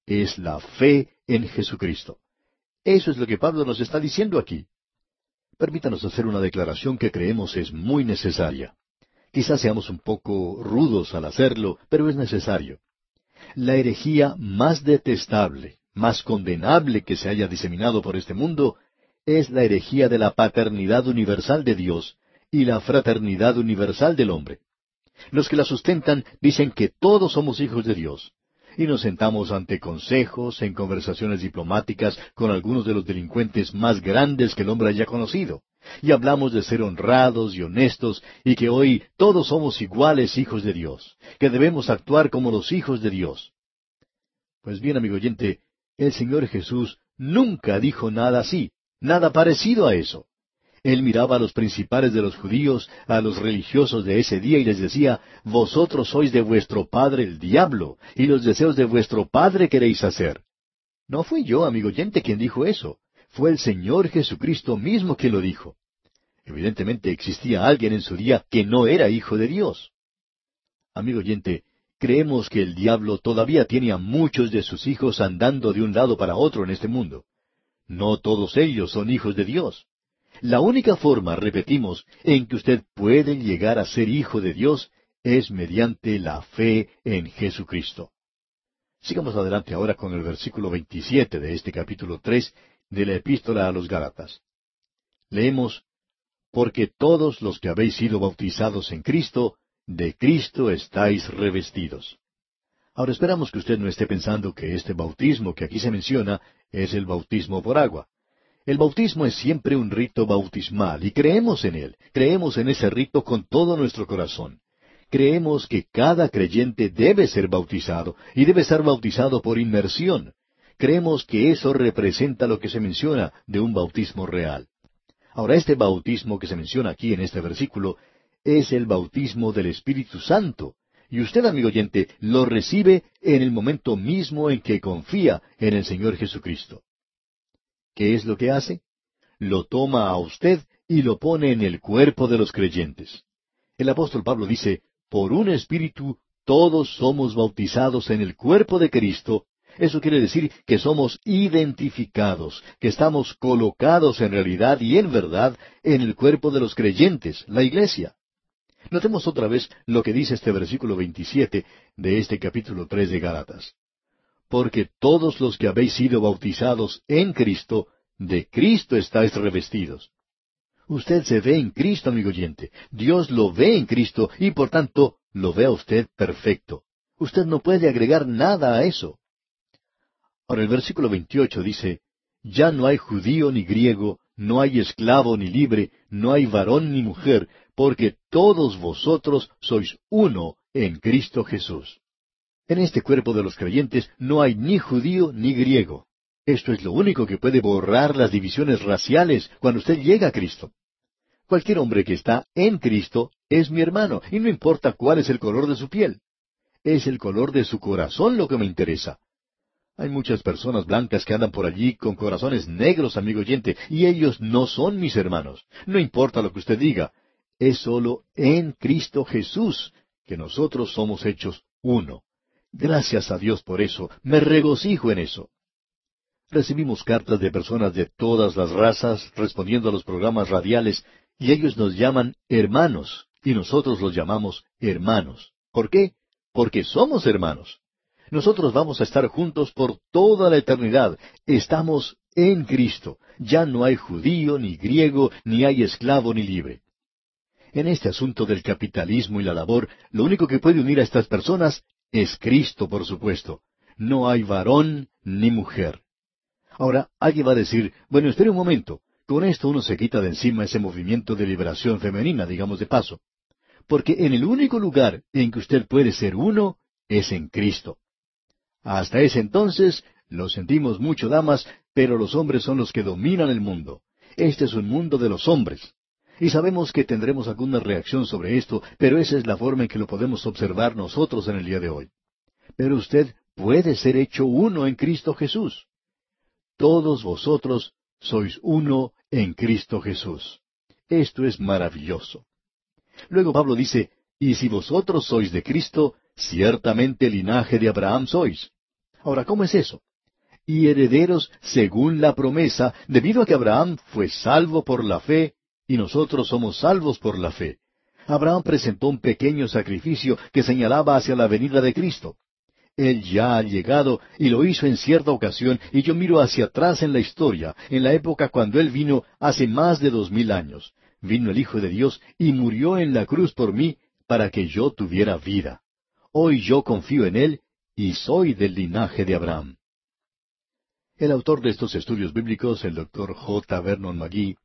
es la fe en Jesucristo. Eso es lo que Pablo nos está diciendo aquí. Permítanos hacer una declaración que creemos es muy necesaria. Quizás seamos un poco rudos al hacerlo, pero es necesario. La herejía más detestable, más condenable que se haya diseminado por este mundo, es la herejía de la paternidad universal de Dios y la fraternidad universal del hombre. Los que la sustentan dicen que todos somos hijos de Dios, y nos sentamos ante consejos, en conversaciones diplomáticas con algunos de los delincuentes más grandes que el hombre haya conocido. Y hablamos de ser honrados y honestos y que hoy todos somos iguales hijos de Dios, que debemos actuar como los hijos de Dios. Pues bien, amigo oyente, el Señor Jesús nunca dijo nada así, nada parecido a eso. Él miraba a los principales de los judíos, a los religiosos de ese día, y les decía, Vosotros sois de vuestro padre el diablo, y los deseos de vuestro padre queréis hacer. No fui yo, amigo oyente, quien dijo eso. Fue el Señor Jesucristo mismo quien lo dijo. Evidentemente existía alguien en su día que no era hijo de Dios. Amigo oyente, creemos que el diablo todavía tiene a muchos de sus hijos andando de un lado para otro en este mundo. No todos ellos son hijos de Dios. La única forma, repetimos, en que usted puede llegar a ser hijo de Dios es mediante la fe en Jesucristo. Sigamos adelante ahora con el versículo 27 de este capítulo 3 de la epístola a los Gálatas. Leemos, Porque todos los que habéis sido bautizados en Cristo, de Cristo estáis revestidos. Ahora esperamos que usted no esté pensando que este bautismo que aquí se menciona es el bautismo por agua. El bautismo es siempre un rito bautismal y creemos en él, creemos en ese rito con todo nuestro corazón. Creemos que cada creyente debe ser bautizado y debe ser bautizado por inmersión. Creemos que eso representa lo que se menciona de un bautismo real. Ahora, este bautismo que se menciona aquí en este versículo es el bautismo del Espíritu Santo. Y usted, amigo oyente, lo recibe en el momento mismo en que confía en el Señor Jesucristo. ¿Qué es lo que hace? Lo toma a usted y lo pone en el cuerpo de los creyentes. El apóstol Pablo dice, por un espíritu todos somos bautizados en el cuerpo de Cristo. Eso quiere decir que somos identificados, que estamos colocados en realidad y en verdad en el cuerpo de los creyentes, la iglesia. Notemos otra vez lo que dice este versículo 27 de este capítulo 3 de Gálatas porque todos los que habéis sido bautizados en Cristo, de Cristo estáis revestidos. Usted se ve en Cristo, amigo oyente. Dios lo ve en Cristo y por tanto lo ve a usted perfecto. Usted no puede agregar nada a eso. Ahora el versículo 28 dice, Ya no hay judío ni griego, no hay esclavo ni libre, no hay varón ni mujer, porque todos vosotros sois uno en Cristo Jesús. En este cuerpo de los creyentes no hay ni judío ni griego. Esto es lo único que puede borrar las divisiones raciales cuando usted llega a Cristo. Cualquier hombre que está en Cristo es mi hermano, y no importa cuál es el color de su piel. Es el color de su corazón lo que me interesa. Hay muchas personas blancas que andan por allí con corazones negros, amigo oyente, y ellos no son mis hermanos. No importa lo que usted diga, es solo en Cristo Jesús que nosotros somos hechos uno. Gracias a Dios por eso. Me regocijo en eso. Recibimos cartas de personas de todas las razas respondiendo a los programas radiales y ellos nos llaman hermanos y nosotros los llamamos hermanos. ¿Por qué? Porque somos hermanos. Nosotros vamos a estar juntos por toda la eternidad. Estamos en Cristo. Ya no hay judío, ni griego, ni hay esclavo, ni libre. En este asunto del capitalismo y la labor, lo único que puede unir a estas personas es Cristo, por supuesto. No hay varón ni mujer. Ahora, alguien va a decir, bueno, espere un momento, con esto uno se quita de encima ese movimiento de liberación femenina, digamos de paso. Porque en el único lugar en que usted puede ser uno es en Cristo. Hasta ese entonces, lo sentimos mucho, damas, pero los hombres son los que dominan el mundo. Este es un mundo de los hombres. Y sabemos que tendremos alguna reacción sobre esto, pero esa es la forma en que lo podemos observar nosotros en el día de hoy. Pero usted puede ser hecho uno en Cristo Jesús. Todos vosotros sois uno en Cristo Jesús. Esto es maravilloso. Luego Pablo dice, y si vosotros sois de Cristo, ciertamente linaje de Abraham sois. Ahora, ¿cómo es eso? Y herederos según la promesa, debido a que Abraham fue salvo por la fe, y nosotros somos salvos por la fe. Abraham presentó un pequeño sacrificio que señalaba hacia la venida de Cristo. Él ya ha llegado y lo hizo en cierta ocasión, y yo miro hacia atrás en la historia, en la época cuando Él vino hace más de dos mil años. Vino el Hijo de Dios y murió en la cruz por mí para que yo tuviera vida. Hoy yo confío en Él y soy del linaje de Abraham. El autor de estos estudios bíblicos, el doctor J. Vernon McGee,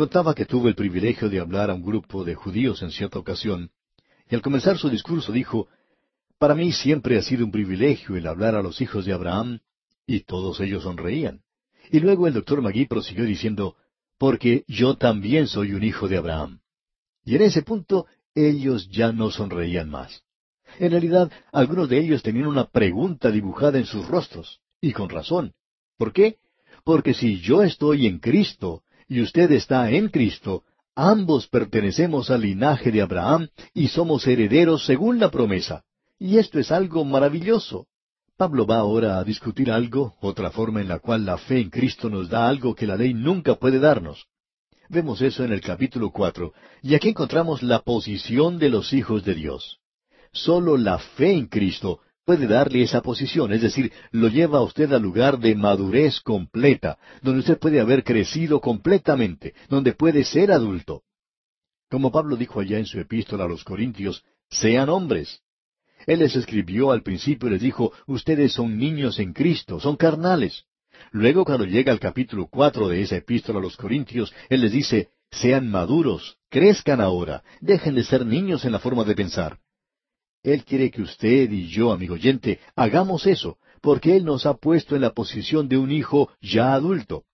contaba que tuvo el privilegio de hablar a un grupo de judíos en cierta ocasión, y al comenzar su discurso dijo, para mí siempre ha sido un privilegio el hablar a los hijos de Abraham, y todos ellos sonreían. Y luego el doctor Magui prosiguió diciendo, porque yo también soy un hijo de Abraham. Y en ese punto ellos ya no sonreían más. En realidad, algunos de ellos tenían una pregunta dibujada en sus rostros, y con razón. ¿Por qué? Porque si yo estoy en Cristo y usted está en Cristo, ambos pertenecemos al linaje de Abraham y somos herederos según la promesa. Y esto es algo maravilloso. Pablo va ahora a discutir algo, otra forma en la cual la fe en Cristo nos da algo que la ley nunca puede darnos. Vemos eso en el capítulo cuatro, y aquí encontramos la posición de los hijos de Dios. Solo la fe en Cristo puede darle esa posición, es decir, lo lleva a usted al lugar de madurez completa, donde usted puede haber crecido completamente, donde puede ser adulto. Como Pablo dijo allá en su epístola a los Corintios, sean hombres. Él les escribió al principio y les dijo, ustedes son niños en Cristo, son carnales. Luego cuando llega al capítulo cuatro de esa epístola a los Corintios, Él les dice, sean maduros, crezcan ahora, dejen de ser niños en la forma de pensar. Él quiere que usted y yo, amigo oyente, hagamos eso, porque Él nos ha puesto en la posición de un hijo ya adulto.